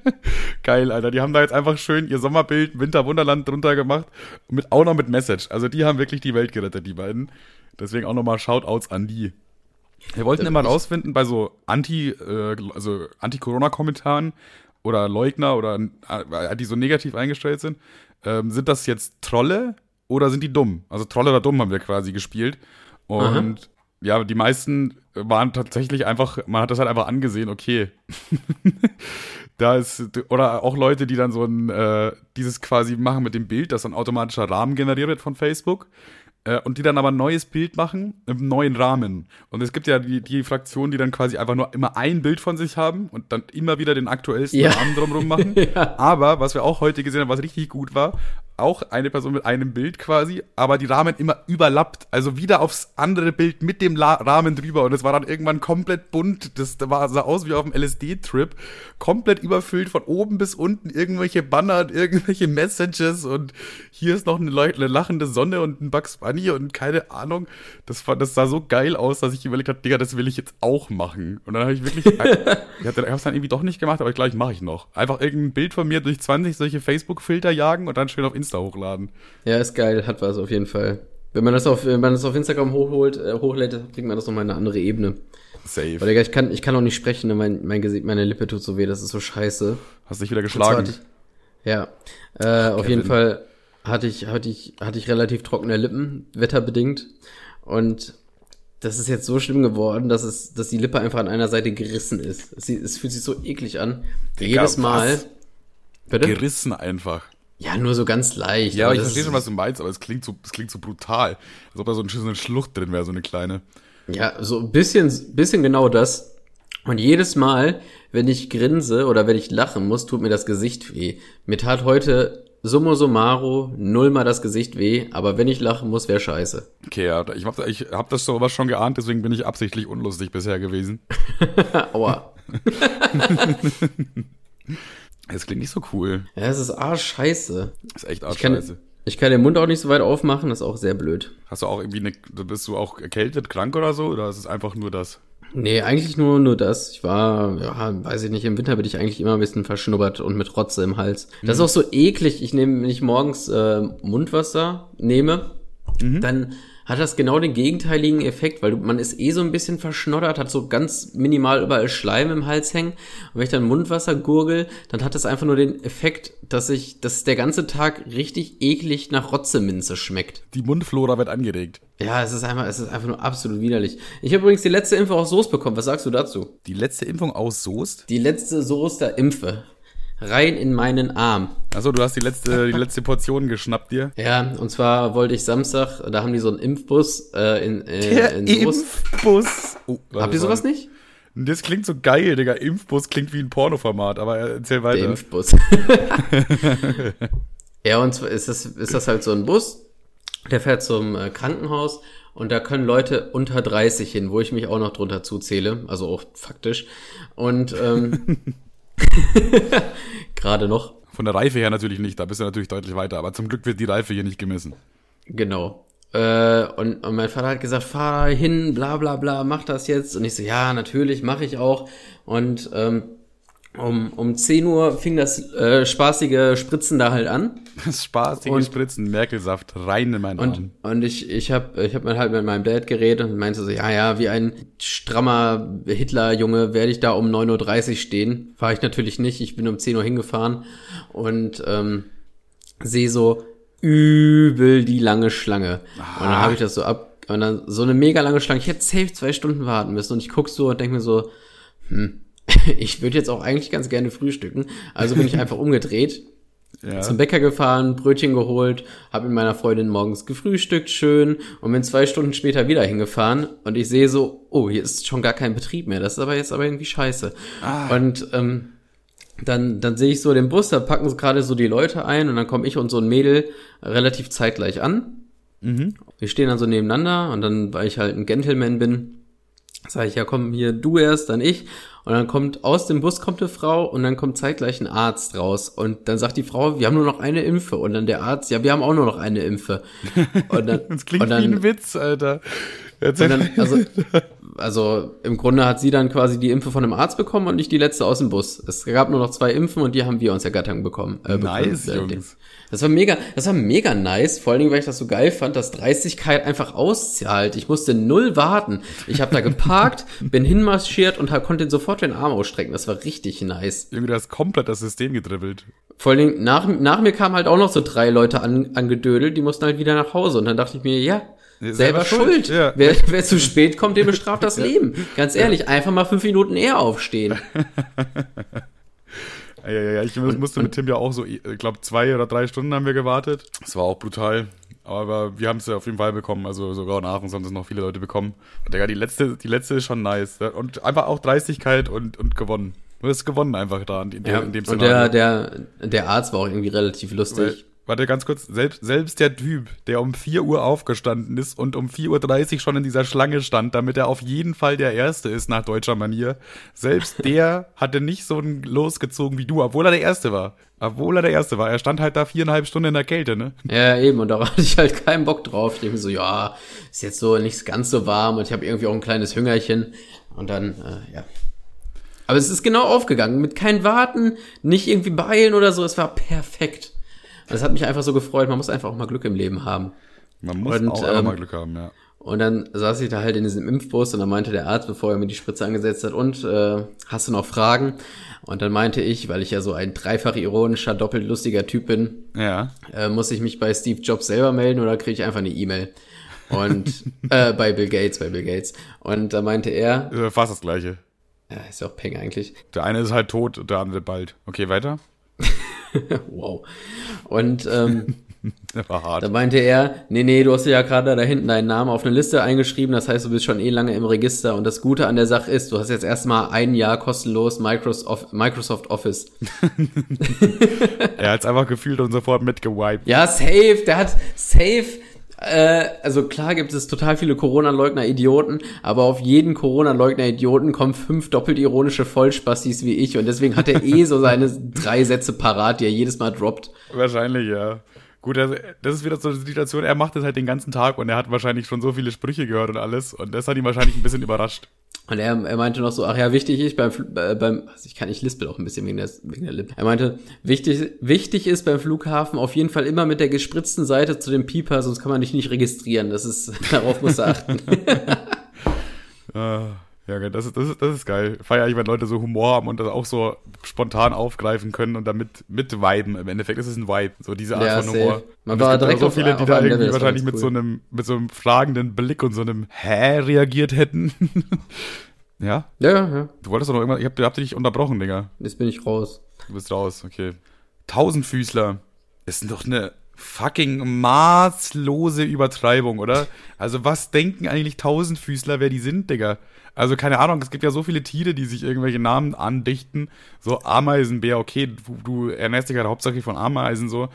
geil, Alter. Die haben da jetzt einfach schön ihr Sommerbild Winterwunderland drunter gemacht. Und mit, auch noch mit Message. Also die haben wirklich die Welt gerettet, die beiden. Deswegen auch nochmal Shoutouts an die. Wir wollten immer rausfinden bei so Anti, äh, also Anti-Corona-Kommentaren oder Leugner oder äh, die so negativ eingestellt sind, ähm, sind das jetzt Trolle oder sind die dumm? Also Trolle oder dumm haben wir quasi gespielt. Und ja, die meisten waren tatsächlich einfach, man hat das halt einfach angesehen, okay. da ist, oder auch Leute, die dann so ein, äh, dieses quasi machen mit dem Bild, dass so ein automatischer Rahmen generiert wird von Facebook. Äh, und die dann aber ein neues Bild machen im neuen Rahmen. Und es gibt ja die, die Fraktionen, die dann quasi einfach nur immer ein Bild von sich haben und dann immer wieder den aktuellsten Ja. Rahmen drumherum machen. Aber was wir auch heute gesehen haben, was richtig gut war, auch eine Person mit einem Bild quasi, aber die Rahmen immer überlappt. Also wieder aufs andere Bild mit dem La Rahmen drüber. Und es war dann irgendwann komplett bunt. Das war, sah aus wie auf einem LSD-Trip. Komplett überfüllt von oben bis unten. Irgendwelche Banner und irgendwelche Messages. Und hier ist noch eine, leu- eine lachende Sonne und ein Bugs Bunny und keine Ahnung. Das, war, das sah so geil aus, dass ich überlegt habe, Digga, das will ich jetzt auch machen. Und dann habe ich wirklich, ich habe es dann irgendwie doch nicht gemacht, aber gleich mache ich noch. Einfach irgendein Bild von mir durch 20 solche Facebook-Filter jagen und dann schön auf Insta hochladen. Ja, ist geil, hat was auf jeden Fall. Wenn man das auf, wenn man das auf Instagram hochholt, äh, hochlädt, kriegt man das nochmal in eine andere Ebene. Safe. Digga, ich kann, ich kann auch nicht sprechen, ne? mein, mein Gesicht, meine Lippe tut so weh, das ist so scheiße. Hast dich wieder geschlagen. ich- Ja, äh, auf jeden. Fall hatte ich, hatte ich, hatte ich relativ trockene Lippen, wetterbedingt. Und das ist jetzt so schlimm geworden, dass es, dass die Lippe einfach an einer Seite gerissen ist. Es, es fühlt sich so eklig an. Digga, Jedes Mal. was? Bitte? Gerissen einfach. Ja, nur so ganz leicht. Ja, aber ich verstehe schon, was du meinst, aber es klingt so, es klingt so brutal. Als ob da so, ein, so eine Schlucht drin wäre, so eine kleine. Ja, so ein bisschen, bisschen genau das. Und jedes Mal, wenn ich grinse oder wenn ich lachen muss, tut mir das Gesicht weh. Mir tat heute summa summarum nullmal das Gesicht weh, aber wenn ich lachen muss, wäre scheiße. Okay, ja, ich hab, ich hab das sowas schon geahnt, deswegen bin ich absichtlich unlustig bisher gewesen. Aua. Es klingt nicht so cool. Ja, es ist arschscheiße. Ist echt Ich kann, scheiße. Ich kann den Mund auch nicht so weit aufmachen, das ist auch sehr blöd. Hast du auch irgendwie eine, bist du auch erkältet, krank oder so? Oder ist es einfach nur das? Nee, eigentlich nur, nur das. Ich war, ja, weiß ich nicht, im Winter bin ich eigentlich immer ein bisschen verschnubbert und mit Rotze im Hals. Das ist auch so eklig. Ich nehme, wenn ich morgens äh, Mundwasser nehme, dann hat das genau den gegenteiligen Effekt, weil man ist eh so ein bisschen verschnoddert, hat so ganz minimal überall Schleim im Hals hängen. Und wenn ich dann Mundwasser gurgel, dann hat das einfach nur den Effekt, dass ich, dass der ganze Tag richtig eklig nach Rotzeminze schmeckt. Die Mundflora wird angeregt. Ja, es ist einfach, es ist einfach nur absolut widerlich. Ich habe übrigens die letzte Impfe aus Soße bekommen. Was sagst du dazu? Die letzte Impfung aus Soest? Die letzte Soester Impfe. Rein in meinen Arm. Achso, du hast die letzte, die letzte Portion geschnappt dir. Ja, und zwar wollte ich Samstag, da haben die so einen Impfbus äh, in, äh, in Soest. Impfbus. Oh, Habt ihr sowas nicht? Das klingt so geil, Digga. Impfbus klingt wie ein Pornoformat, aber erzähl Der weiter. Impfbus. ja, und zwar ist das, ist das halt so ein Bus, der fährt zum äh, Krankenhaus und da können Leute unter 30 hin, wo ich mich auch noch drunter zuzähle, also auch faktisch. Und ähm, gerade noch. Von der Reife her natürlich nicht, da bist du natürlich deutlich weiter, aber zum Glück wird die Reife hier nicht gemessen. Genau. Äh, und, und mein Vater hat gesagt, fahr hin, bla bla bla, mach das jetzt. Und ich so, ja, natürlich, mache ich auch. Und ähm, um, um 10 Uhr fing das äh, spaßige Spritzen da halt an. Das spaßige Und- Spritzen, Merkelsaft, rein in meinen Arm. Und, und ich, ich habe ich hab mir halt mit meinem Dad geredet und meinte so, ja, ja, wie ein strammer Hitlerjunge werde ich da um 9.30 Uhr stehen. War ich natürlich nicht, ich bin um 10 Uhr hingefahren und ähm, sehe so übel die lange Schlange. Und dann habe ich das so ab, und dann so eine mega lange Schlange. Ich hätte safe zwei Stunden warten müssen und ich guck so und denke mir so, hm, ich würde jetzt auch eigentlich ganz gerne frühstücken. Also bin ich einfach umgedreht ja. zum Bäcker gefahren, Brötchen geholt, habe mit meiner Freundin morgens gefrühstückt, schön, und bin zwei Stunden später wieder hingefahren und ich sehe so, oh, hier ist schon gar kein Betrieb mehr. Das ist aber jetzt aber irgendwie scheiße. Und ähm, dann, dann sehe ich so den Bus, da packen sie gerade so die Leute ein und dann komme ich und so ein Mädel relativ zeitgleich an. Wir stehen dann so nebeneinander und dann, weil ich halt ein Gentleman bin, sage ich, ja komm, hier du erst, dann ich. Und dann kommt aus dem Bus kommt eine Frau und dann kommt zeitgleich ein Arzt raus. Und dann sagt die Frau, wir haben nur noch eine Impfe. Und dann der Arzt, ja, wir haben auch nur noch eine Impfe. Und dann, Das klingt und dann, wie ein Witz, Alter. Dann, also, also im Grunde hat sie dann quasi die Impfe von einem Arzt bekommen und nicht die letzte aus dem Bus. Es gab nur noch zwei Impfen und die haben wir uns ergattern bekommen. Äh, Nice, bekommen, Jungs. Das war mega, das war mega nice, vor allen Dingen, weil ich das so geil fand, dass Dreistigkeit einfach auszahlt. Ich musste null warten. Ich habe da geparkt, bin hinmarschiert und hab, konnte sofort den Arm ausstrecken. Das war richtig nice. Irgendwie, du hast komplett das System gedribbelt. Vor allen Dingen, nach, nach mir kamen halt auch noch so drei Leute an, angedödelt, die mussten halt wieder nach Hause. Und dann dachte ich mir, Ja, selber, selber schuld. schuld, ja. Wer, wer zu spät kommt, dem bestraft das Leben. Ganz ehrlich, einfach mal fünf Minuten eher aufstehen. Ja, ja, ja, ich musste mit Tim ja auch so, ich glaube, zwei oder drei Stunden haben wir gewartet. Das war auch brutal. Aber wir haben es ja auf jeden Fall bekommen. Also sogar nach uns haben es noch viele Leute bekommen. Und Digga, die letzte, die letzte ist schon nice. ja. Und einfach auch Dreistigkeit und, und gewonnen. Du hast gewonnen einfach da in, dem- Ja, in dem und der, der, der Arzt war auch irgendwie relativ lustig. Warte ganz kurz, selbst, selbst der Typ, der um 4 Uhr aufgestanden ist und um 4.30 Uhr schon in dieser Schlange stand, damit er auf jeden Fall der Erste ist nach deutscher Manier, selbst der hatte nicht so ein losgezogen wie du, obwohl er der Erste war. Obwohl er der Erste war. Er stand halt da viereinhalb Stunden in der Kälte, ne? Ja, eben, und da hatte ich halt keinen Bock drauf. Ich denke mir so, ja, ist jetzt so nicht ganz so warm und ich habe irgendwie auch ein kleines Hüngerchen. Und dann, äh, ja. Aber es ist genau aufgegangen. Mit kein Warten, nicht irgendwie beeilen oder so. Es war perfekt. Das hat mich einfach so gefreut. Man muss einfach auch mal Glück im Leben haben. Man muss Und, auch ähm, mal Glück haben, ja. Und dann saß ich da halt in diesem Impfbus und dann meinte der Arzt, bevor er mir die Spritze angesetzt hat, und äh, hast du noch Fragen? Und dann meinte ich, weil ich ja so ein dreifach ironischer, doppelt lustiger Typ bin, Ja. äh, muss ich mich bei Steve Jobs selber melden oder kriege ich einfach eine E-Mail? Und äh, bei Bill Gates, bei Bill Gates. Und da meinte er, Äh, Fast das Gleiche. ja, ist ja auch Peng eigentlich. Der eine ist halt tot, der andere bald. Okay, weiter? wow. Und ähm, war hart. da meinte er, nee, nee, du hast ja gerade da hinten deinen Namen auf eine Liste eingeschrieben, das heißt, du bist schon eh lange im Register. Und das Gute an der Sache ist, du hast jetzt erstmal ein Jahr kostenlos Microsoft, Microsoft Office. Er hat's einfach gefühlt und sofort mitgewiped. Ja, safe, der hat safe. Äh, also klar gibt es total viele Corona-Leugner-Idioten, aber auf jeden Corona-Leugner-Idioten kommen fünf doppelt ironische Vollspastis wie ich und deswegen hat er eh so seine drei Sätze parat, die er jedes Mal droppt. Wahrscheinlich, ja. Gut, also, das ist wieder so eine Situation, er macht das halt den ganzen Tag und er hat wahrscheinlich schon so viele Sprüche gehört und alles und das hat ihn wahrscheinlich ein bisschen überrascht. Und er, er meinte noch so, ach ja, wichtig ist beim, äh, beim also ich kann, ich lispel auch ein bisschen wegen der, wegen der Lippen. Er meinte, wichtig, wichtig ist beim Flughafen auf jeden Fall immer mit der gespritzten Seite zu dem Pieper, sonst kann man dich nicht registrieren. Das ist, darauf muss er achten. Ah, ja, das ist, das ist, das ist geil. Feier ich, wenn Leute so Humor haben und das auch so spontan aufgreifen können und damit mit viben. Im Endeffekt ist es ein Vibe, so diese Art Ja, von safe. Humor. Man und es war gibt direkt so viele, die da irgendwie wahrscheinlich mit so einem, mit so einem fragenden Blick und so einem Hä reagiert hätten. ja? Ja, ja, ja. Du wolltest doch noch irgendwas, ich hab, hab dich unterbrochen, Digga. Jetzt bin ich raus. Du bist raus, okay. Tausendfüßler. Ist doch eine fucking maßlose Übertreibung, oder? Also was denken eigentlich Tausendfüßler, wer die sind, Digga? Also keine Ahnung, es gibt ja so viele Tiere, die sich irgendwelche Namen andichten. So Ameisenbär, okay, du, du ernährst dich halt hauptsächlich von Ameisen so.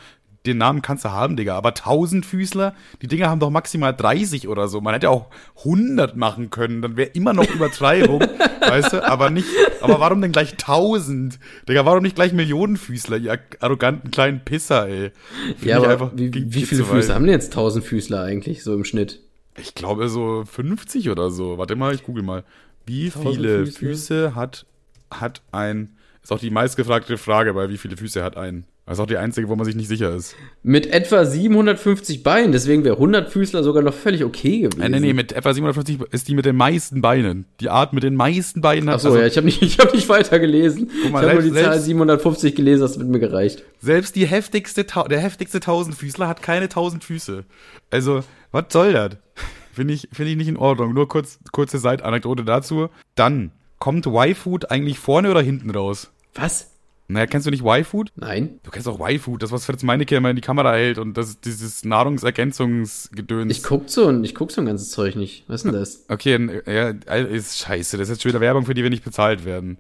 Den Namen kannst du haben, Digga. Aber Tausendfüßler, die Dinger haben doch maximal 30 oder so. Man hätte auch 100 machen können, dann wäre immer noch Übertreibung, weißt du? Aber nicht, aber warum denn gleich 1000? Digga, warum nicht gleich Millionenfüßler, ihr arroganten kleinen Pisser, ey? Find Ja, aber wie, wie viel viele weit. Füße haben denn jetzt Tausendfüßler eigentlich so im Schnitt? Ich glaube so 50 oder so. Warte mal, ich google mal. Wie 1000 viele Füße? Füße hat, hat ein, ist auch die meistgefragte Frage, bei wie viele Füße hat ein. Das ist auch die einzige, wo man sich nicht sicher ist. Mit etwa 750 Beinen, deswegen wäre 100 Füßler sogar noch völlig okay gewesen. Äh, nee, nee, mit etwa 750 ist die mit den meisten Beinen. Die Art mit den meisten Beinen hat. Achso, also ja, ich habe nicht, ich hab nicht weiter gelesen. Mal, ich habe nur die selbst- Zahl selbst- 750 gelesen, das wird mir gereicht. Selbst die heftigste, der heftigste Tausendfüßler hat keine tausend Füße. Also, was soll das? Finde ich, finde ich nicht in Ordnung. Nur kurz, kurze Seitanekdote dazu. Dann, kommt Y-Food eigentlich vorne oder hinten raus? Was? Naja, kennst du nicht Y-Food? Nein? Du kennst auch Y-Food, das, was Fritz Meinecke immer in die Kamera hält und das dieses Nahrungsergänzungsgedöns. Ich guck so ein, ich guck so ein ganzes Zeug nicht. Was ist denn das? Okay, ja, ist scheiße. Das ist jetzt schon wieder Werbung, für die wir nicht bezahlt werden.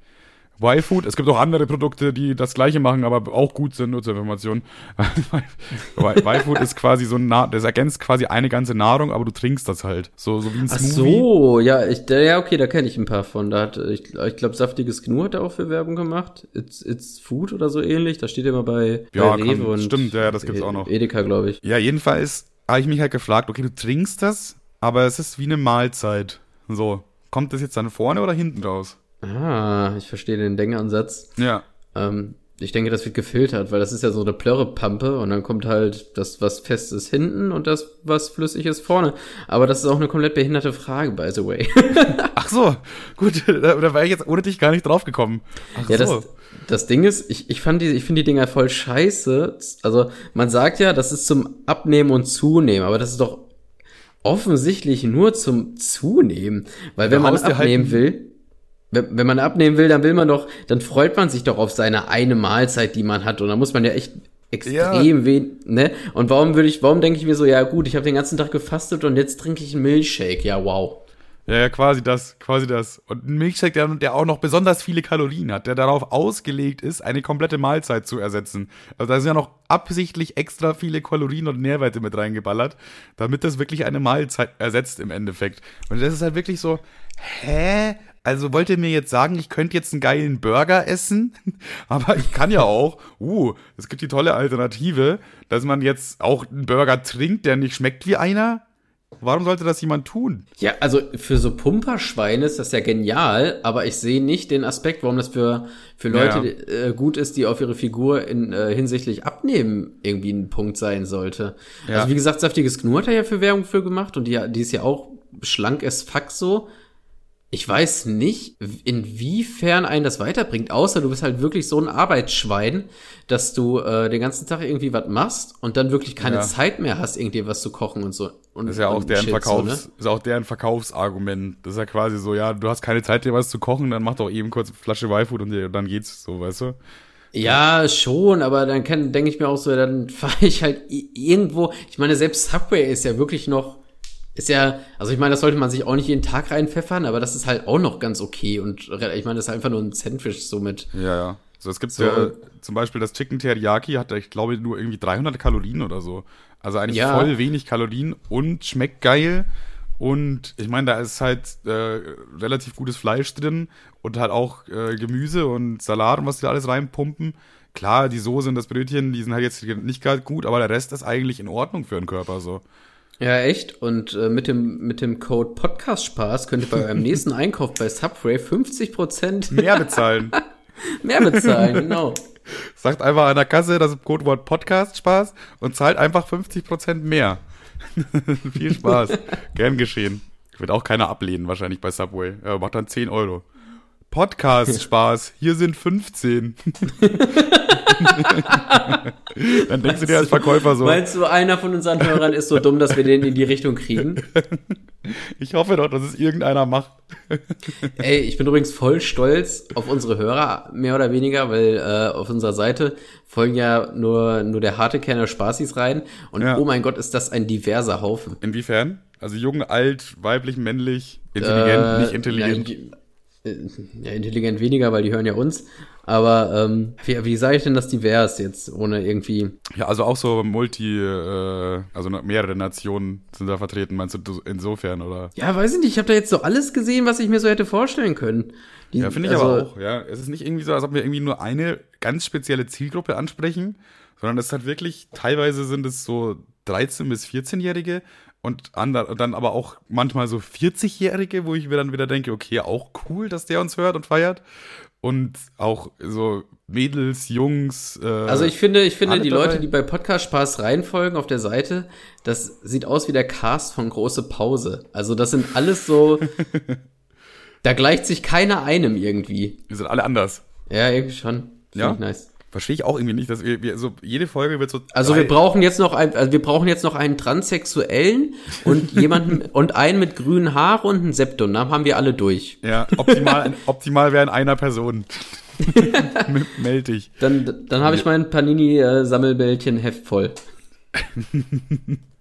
Y-Food, es gibt auch andere Produkte, die das gleiche machen, aber auch gut sind, nur zur Information. Y-Food ist quasi so ein, Na das ergänzt quasi eine ganze Nahrung, aber du trinkst das halt. So, so wie ein Ach Smoothie. so, ja, ich, ja, okay, da kenne ich ein paar von. Da hat, ich, ich glaube, Saftiges Gnu hat da auch für Werbung gemacht. It's, it's Food oder so ähnlich. Da steht immer bei, Ja, bei kann- stimmt, ja, das gibt's auch noch. Edeka, glaube ich. Ja, jedenfalls habe ich mich halt gefragt, okay, du trinkst das, aber es ist wie eine Mahlzeit. So, kommt das jetzt dann vorne oder hinten raus? Ah, ich verstehe den Denkansatz. Ja. Ähm, ich denke, das wird gefiltert, weil das ist ja so eine Plörrepampe und dann kommt halt das, was fest ist hinten und das, was flüssig ist vorne. Aber das ist auch eine komplett behinderte Frage, by the way. Ach so, gut, da, da wäre ich jetzt ohne dich gar nicht drauf gekommen. Ach Ja, so. das, das Ding ist, ich, ich fand die, ich finde die Dinger voll scheiße. Also, man sagt ja, das ist zum Abnehmen und Zunehmen, aber das ist doch offensichtlich nur zum Zunehmen. Weil wenn man dir halt abnehmen ein- will, wenn, wenn man abnehmen will, dann will man doch, dann freut man sich doch auf seine eine Mahlzeit, die man hat. Und da muss man ja echt extrem wenig, ne? Und warum würde ich, warum denke ich mir so, ja gut, ich habe den ganzen Tag gefastet und jetzt trinke ich einen Milchshake. Ja, wow. Ja, ja, quasi das, quasi das. Und ein Milchshake, der, der auch noch besonders viele Kalorien hat, der darauf ausgelegt ist, eine komplette Mahlzeit zu ersetzen. Also da sind ja noch absichtlich extra viele Kalorien und Nährwerte mit reingeballert, damit das wirklich eine Mahlzeit ersetzt im Endeffekt. Und das ist halt wirklich so, hä? Also wollt ihr mir jetzt sagen, ich könnte jetzt einen geilen Burger essen? Aber ich kann ja auch, uh, es gibt die tolle Alternative, dass man jetzt auch einen Burger trinkt, der nicht schmeckt wie einer. Warum sollte das jemand tun? Ja, also für so Pumperschweine ist das ja genial, aber ich sehe nicht den Aspekt, warum das für, für Leute Ja, Äh, gut ist, die auf ihre Figur in, äh, hinsichtlich Abnehmen irgendwie ein Punkt sein sollte. Ja. Also wie gesagt, saftiges Gnu hat er ja für Werbung für gemacht und die, die ist ja auch schlank as fuck so. Ich weiß nicht, inwiefern einen das weiterbringt, außer du bist halt wirklich so ein Arbeitsschwein, dass du äh, den ganzen Tag irgendwie was machst und dann wirklich keine Ja. Zeit mehr hast, irgendwie was zu kochen und so. Und, Das ist ja auch deren Shit Verkaufs, So, ne? ist auch deren Verkaufsargument. Das ist ja quasi so, ja, du hast keine Zeit, dir was zu kochen, dann mach doch eben kurz eine Flasche Y-Food und dann geht's so, weißt du? Ja, schon, aber dann kann, denke ich mir auch so, dann fahre ich halt irgendwo. Ich meine, selbst Subway ist ja wirklich noch, ist ja, also ich meine, das sollte man sich auch nicht jeden Tag reinpfeffern, aber das ist halt auch noch ganz okay und ich meine, das ist einfach nur ein Sandwich so mit. Ja, ja. So, es gibt So. ja zum Beispiel das Chicken Teriyaki hat, ich glaube, nur irgendwie 300 Kalorien oder so. Also eigentlich Ja. voll wenig Kalorien und schmeckt geil. Und ich meine, da ist halt äh, relativ gutes Fleisch drin und halt auch äh, Gemüse und Salat und was die da alles reinpumpen. klar, die Soße und das Brötchen, die sind halt jetzt nicht gerade gut, aber der Rest ist eigentlich in Ordnung für den Körper so. Ja, echt. Und äh, mit, dem, mit dem Code Podcast Spaß könnt ihr bei eurem nächsten Einkauf bei Subway 50% Mehr bezahlen. mehr bezahlen, genau. Sagt einfach an der Kasse das Codewort Podcast Spaß und zahlt einfach 50% mehr. Viel Spaß. Gern geschehen. Wird auch keiner ablehnen, wahrscheinlich bei Subway. Er macht dann 10 Euro. Podcast Spaß. Hier sind 15. dann denkst du dir als Verkäufer so. Meinst du, einer von unseren Hörern ist so dumm, dass wir den in die Richtung kriegen? Ich hoffe doch, dass es irgendeiner macht. Ey, ich bin übrigens voll stolz auf unsere Hörer, mehr oder weniger, weil äh, auf unserer Seite folgen ja nur, nur der harte Kern der Spaßis rein. Und Ja. oh mein Gott, ist das ein diverser Haufen. Inwiefern? Also jung, alt, weiblich, männlich, intelligent, Äh, nicht intelligent. Ja, ja, intelligent weniger, weil die hören ja uns. Aber ähm, wie, wie sage ich denn das divers jetzt, ohne irgendwie. Ja, also auch so Multi, äh, also mehrere Nationen sind da vertreten, meinst du insofern, oder? Ja, weiß ich nicht, ich habe da jetzt so alles gesehen, was ich mir so hätte vorstellen können. Die, Ja, finde ich also, aber auch, ja. Es ist nicht irgendwie so, als ob wir irgendwie nur eine ganz spezielle Zielgruppe ansprechen, sondern es hat wirklich, teilweise sind es so 13- bis 14-Jährige und, ander- und dann aber auch manchmal so 40-Jährige, wo ich mir dann wieder denke, okay, auch cool, dass der uns hört und feiert. Und auch so Mädels, Jungs. Äh, Also ich finde, ich finde die dabei. Leute, die bei Podcast Spaß reinfolgen auf der Seite, das sieht aus wie der Cast von Große Pause. Also das sind alles so, da gleicht sich keiner einem irgendwie. wir sind alle anders. Ja, irgendwie schon. Find Ja? Ich nice. Verstehe ich auch irgendwie nicht, dass wir, wir so jede Folge wird so. Also wir brauchen jetzt noch ein, also wir brauchen jetzt noch einen Transsexuellen und jemanden und einen mit grünen Haaren und einen Septum. Dann haben wir alle durch. Ja, optimal, optimal wäre in einer Person. Meld dich. Dann, dann habe ich mein Panini-Sammelbällchen Heft voll.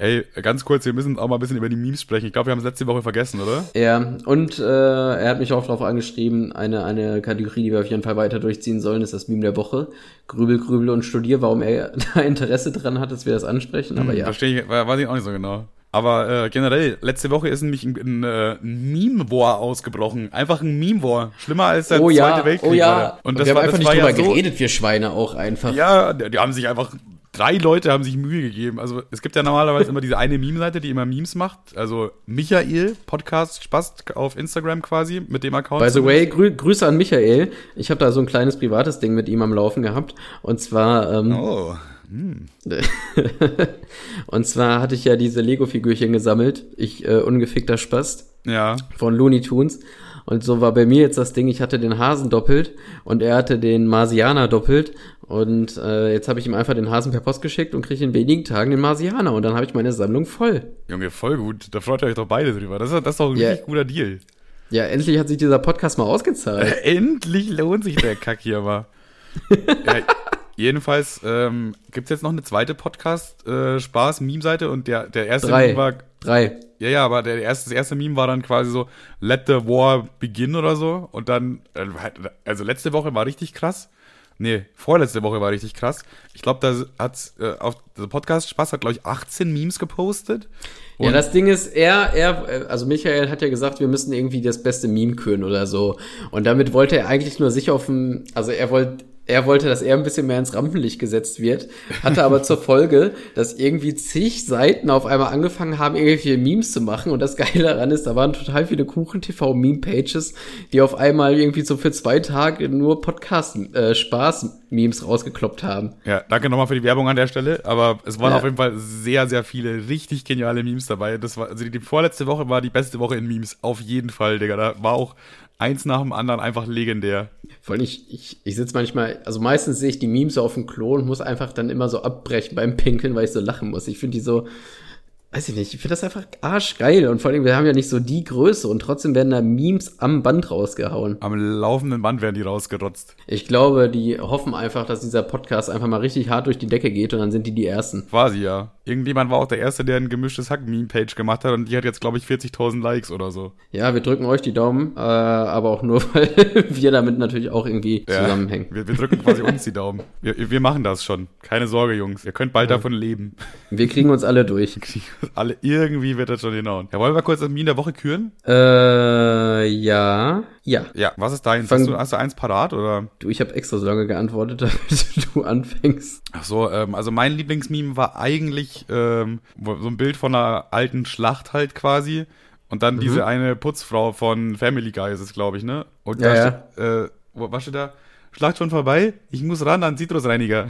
Ey, ganz kurz, wir müssen auch mal ein bisschen über die Memes sprechen. Ich glaube, wir haben es letzte Woche vergessen, oder? Ja, und äh, er hat mich auch darauf angeschrieben, eine, eine Kategorie, die wir auf jeden Fall weiter durchziehen sollen, ist das Meme der Woche. Grübel, grübel und studier, warum er da Interesse dran hat, dass wir das ansprechen. Aber ja. Verstehe ich, weiß ich auch nicht so genau. Aber äh, generell, letzte Woche ist nämlich ein, ein, äh, ein Meme-War ausgebrochen. Einfach ein Meme-War. Schlimmer als der Oh Zweite ja, Weltkrieg. oh ja. war. Und wir haben war- einfach nicht drüber ja so, geredet, wir Schweine auch einfach. Ja, die, die haben sich einfach, drei Leute haben sich Mühe gegeben. Also es gibt ja normalerweise immer diese eine Meme-Seite, die immer Memes macht. Also Michael, Podcast Spast auf Instagram quasi, mit dem Account. By the way, grü Grüße an Michael. Ich habe da so ein kleines privates Ding mit ihm am Laufen gehabt. Und zwar, ähm, Oh, und zwar hatte ich ja diese Lego-Figürchen gesammelt. Ich, äh, ungefickter Spast. ja. von Looney Tunes. Und so war bei mir jetzt das Ding, ich hatte den Hasen doppelt und er hatte den Marsianer doppelt. Und äh, jetzt habe ich ihm einfach den Hasen per Post geschickt und kriege in wenigen Tagen den Marsianer. Und dann habe ich meine Sammlung voll. Junge, voll gut. Da freut ihr euch doch beide drüber. Das ist, das ist doch ein Ja. richtig guter Deal. Ja, endlich hat sich dieser Podcast mal ausgezahlt. Endlich lohnt sich der Kack hier mal. ja, jedenfalls ähm, gibt's jetzt noch eine zweite Podcast-Spaß-Meme-Seite und der, der erste Drei. Meme war. Drei. Ja, ja, aber der erste, das erste Meme war dann quasi so, let the war begin oder so. Und dann, äh, also letzte Woche war richtig krass. Nee, vorletzte Woche war richtig krass. Ich glaube, da hat's äh, auf der Podcast Spaß hat, glaube ich, 18 Memes gepostet. Ja, das Ding ist, er, er, also Michael hat ja gesagt, wir müssen irgendwie das beste Meme küren oder so. Und damit wollte er eigentlich nur sich auf dem, also er wollte, er wollte, dass er ein bisschen mehr ins Rampenlicht gesetzt wird, hatte aber zur Folge, dass irgendwie zig Seiten auf einmal angefangen haben, irgendwelche Memes zu machen. Und das Geile daran ist, da waren total viele Kuchen-TV-Meme-Pages, die auf einmal irgendwie so für zwei Tage nur Podcast-Spaß-Memes rausgekloppt haben. Ja, danke nochmal für die Werbung an der Stelle, aber es waren Ja. auf jeden Fall sehr, sehr viele richtig geniale Memes dabei. Das war, also die, die vorletzte Woche war die beste Woche in Memes, auf jeden Fall, Digga. Da war auch eins nach dem anderen einfach legendär. Vor allem, ich, ich, ich sitze manchmal, also meistens sehe ich die Memes so auf dem Klo und muss einfach dann immer so abbrechen beim Pinkeln, weil ich so lachen muss. Ich finde die so, weiß ich nicht, ich finde das einfach arschgeil. Und vor allem, wir haben ja nicht so die Größe und trotzdem werden da Memes am Band rausgehauen. Am laufenden Band werden die rausgerotzt. Ich glaube, die hoffen einfach, dass dieser Podcast einfach mal richtig hart durch die Decke geht und dann sind die die Ersten. Quasi, ja. Irgendjemand war auch der Erste, der ein gemischtes Hack-Meme-Page gemacht hat und die hat jetzt, glaube ich, 40.000 Likes oder so. Ja, wir drücken euch die Daumen, äh, aber auch nur, weil wir damit natürlich auch irgendwie Ja. zusammenhängen. Wir, wir drücken quasi uns die Daumen. Wir, wir machen das schon. Keine Sorge, Jungs. Ihr könnt bald davon leben. Wir kriegen uns alle durch. Alle, irgendwie wird das schon hinhauen. Ja, wollen wir kurz das Meme der Woche küren? Äh, ja. Ja. Ja, was ist? Fang- Hast du, hast du eins parat oder? Du, ich habe extra so lange geantwortet, damit du anfängst. Ach so, ähm, also mein Lieblingsmeme war eigentlich ähm, so ein Bild von einer alten Schlacht halt quasi. Und dann diese eine Putzfrau von Family Guy ist es, glaube ich, ne? Und da Ja, steht, äh, wo, was steht da? Schlacht schon vorbei? Ich muss ran an Zitrusreiniger.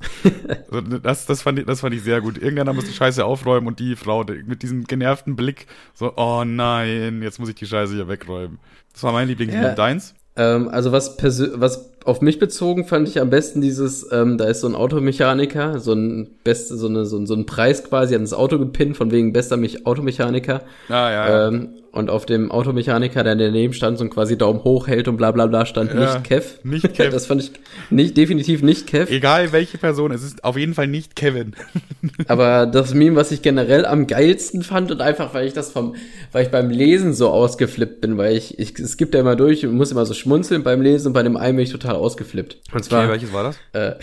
das, das, fand ich, das fand ich sehr gut. Irgendeiner muss die Scheiße aufräumen und die Frau mit diesem genervten Blick so, oh nein, jetzt muss ich die Scheiße hier wegräumen. Das war mein Lieblingsmeme. Ja. Deins? Ähm, also was, was auf mich bezogen fand ich am besten dieses, ähm, da ist so ein Automechaniker, so ein beste, so eine, so ein, so ein Preis quasi an das Auto gepinnt, von wegen bester Mich Automechaniker. Ah, ja, ja. Ähm, und auf dem Automechaniker, der daneben stand, so quasi Daumen hoch hält und bla bla bla, stand Ja, nicht Kev. nicht Kev. das fand ich nicht, definitiv nicht Kev. Egal welche Person, es ist auf jeden Fall nicht Kevin. Aber das Meme, was ich generell am geilsten fand und einfach, weil ich das vom, weil ich beim Lesen so ausgeflippt bin, weil ich, ich es gibt ja immer durch und muss immer so schmunzeln beim Lesen und bei dem einen bin ich total ausgeflippt. Und zwar, Okay, welches war das? äh,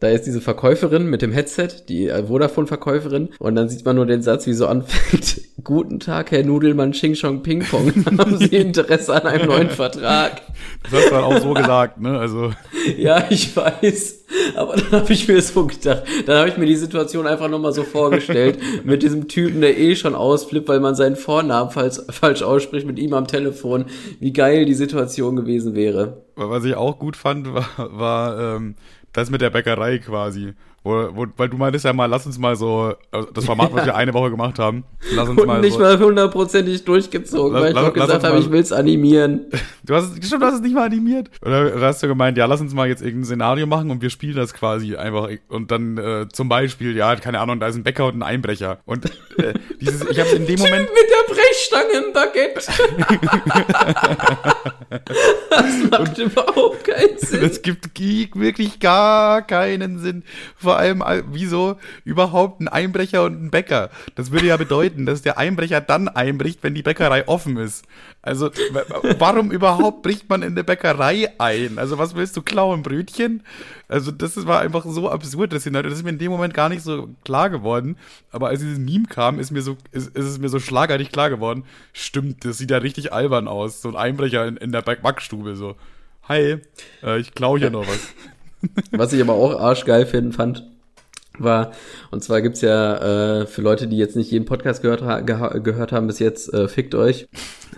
da ist diese Verkäuferin mit dem Headset, die äh, Vodafone-Verkäuferin, und dann sieht man nur den Satz, wie so anfängt, Guten Tag, Herr Nudelmann, Ching Chong Ping Pong, haben Sie Interesse an einem neuen Vertrag? Das hast du dann auch so gesagt, ne? Also, Ja, ich weiß. Aber dann habe ich mir so gedacht, dann habe ich mir die Situation einfach nochmal so vorgestellt, mit diesem Typen, der eh schon ausflippt, weil man seinen Vornamen falsch, falsch ausspricht, mit ihm am Telefon, wie geil die Situation gewesen wäre. Was ich auch gut fand, war, war ähm, das mit der Bäckerei quasi. Wo, wo, weil du meintest ja mal, lass uns mal so, also das Format, was wir eine Woche gemacht haben, lass uns Und mal nicht so. mal hundertprozentig durchgezogen, Lass- weil ich lass- lass gesagt habe, ich will's animieren. Du hast es, stimmt, du hast es nicht mal animiert. Oder, hast du gemeint, ja, lass uns mal jetzt irgendein Szenario machen und wir spielen das quasi einfach. Und dann äh, zum Beispiel, ja, keine Ahnung, da ist ein Bäcker und ein Einbrecher. Und äh, dieses, ich habe in dem Moment, Mit der Brechstange im Baguette. das macht überhaupt keinen Sinn. Das gibt gi- wirklich gar keinen Sinn. Vor allem, äh, wieso überhaupt ein Einbrecher und ein Bäcker? Das würde ja bedeuten, dass der Einbrecher dann einbricht, wenn die Bäckerei offen ist. Also, warum überhaupt bricht man in eine Bäckerei ein? Also, was willst du klauen? Brötchen? Also, das war einfach so absurd, das Szenario. Das ist mir in dem Moment gar nicht so klar geworden. Aber als dieses Meme kam, ist mir so, ist, ist es mir so schlagartig klar geworden. Stimmt, das sieht ja richtig albern aus. So ein Einbrecher in, in der Back- Backstube, so. Hi, äh, ich klaue hier noch was. Was ich aber auch arschgeil finden fand, war, und zwar gibt's ja äh, für Leute, die jetzt nicht jeden Podcast gehört, ha gehört haben bis jetzt, äh, fickt euch,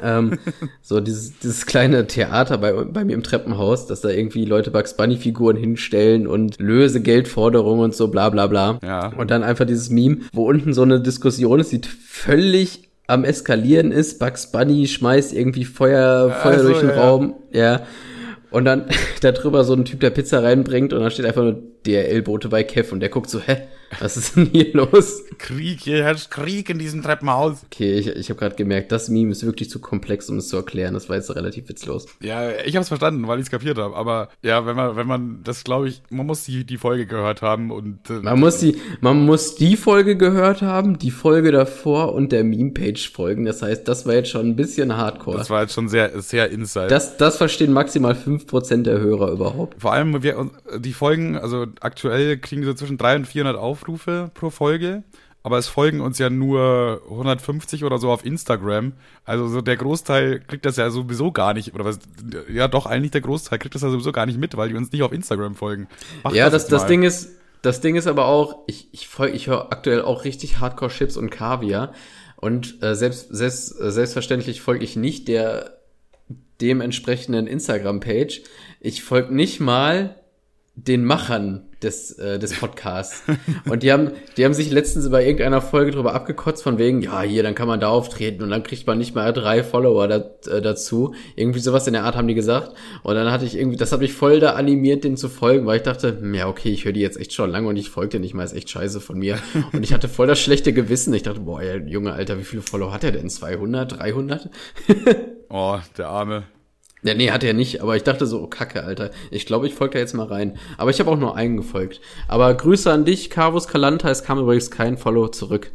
ähm, so dieses, dieses kleine Theater bei, bei mir im Treppenhaus, dass da irgendwie Leute Bugs Bunny Figuren hinstellen und löse Geldforderungen und so bla bla bla. Ja. Und dann einfach dieses Meme, wo unten so eine Diskussion ist, die völlig am Eskalieren ist. Bugs Bunny schmeißt irgendwie Feuer, Feuer Also, durch den ja. Raum. Ja. Und dann da drüber so ein Typ, der Pizza reinbringt und dann steht einfach nur DRL-Bote bei Kev und der guckt so, hä, was ist denn hier los? Krieg, hier herrscht Krieg in diesem Treppenhaus. Okay, ich, ich habe gerade gemerkt, das Meme ist wirklich zu komplex, um es zu erklären. Das war jetzt relativ witzlos. Ja, ich hab's verstanden, weil ich's kapiert habe. Aber ja, wenn man, wenn man, das glaube ich, man muss die, die Folge gehört haben und äh, Man muss die, man muss die Folge gehört haben, die Folge davor und der Meme-Page folgen. Das heißt, das war jetzt schon ein bisschen Hardcore. das war jetzt schon sehr, sehr inside. Das, das verstehen maximal 5% der Hörer überhaupt. Vor allem, wir, die Folgen, also aktuell kriegen wir so zwischen 300 und 400 Aufrufe pro Folge. Aber es folgen uns ja nur 150 oder so auf Instagram. Also so der Großteil kriegt das ja sowieso gar nicht. Oder was? Ja, doch, eigentlich der Großteil kriegt das ja sowieso gar nicht mit, weil die uns nicht auf Instagram folgen. Macht ja, das, das mal. Ding ist, das Ding ist aber auch, ich, ich, ich höre aktuell auch richtig Hardcore-Chips und Kaviar. Und äh, selbst, selbst, äh, selbstverständlich folge ich nicht der dementsprechenden Instagram-Page. Ich folge nicht mal den Machern des, äh, des Podcasts. Und die haben, die haben sich letztens bei irgendeiner Folge drüber abgekotzt, von wegen, ja, hier, dann kann man da auftreten und dann kriegt man nicht mal drei Follower da, äh, dazu. Irgendwie sowas in der Art haben die gesagt. Und dann hatte ich irgendwie, das hat mich voll da animiert, den zu folgen, weil ich dachte, hm, ja, okay, ich höre die jetzt echt schon lange und ich folge dir nicht mal, ist echt scheiße von mir. Und ich hatte voll das schlechte Gewissen. Ich dachte, boah, ey, Junge, Alter, wie viele Follower hat er denn? 200, 300? Oh, der Arme. Ja, nee, hat er nicht, aber ich dachte so, oh Kacke, Alter. Ich glaube, ich folge da jetzt mal rein. Aber ich habe auch nur einen gefolgt. Aber Grüße an dich, Carvus Calanta. Es kam übrigens kein Follow zurück.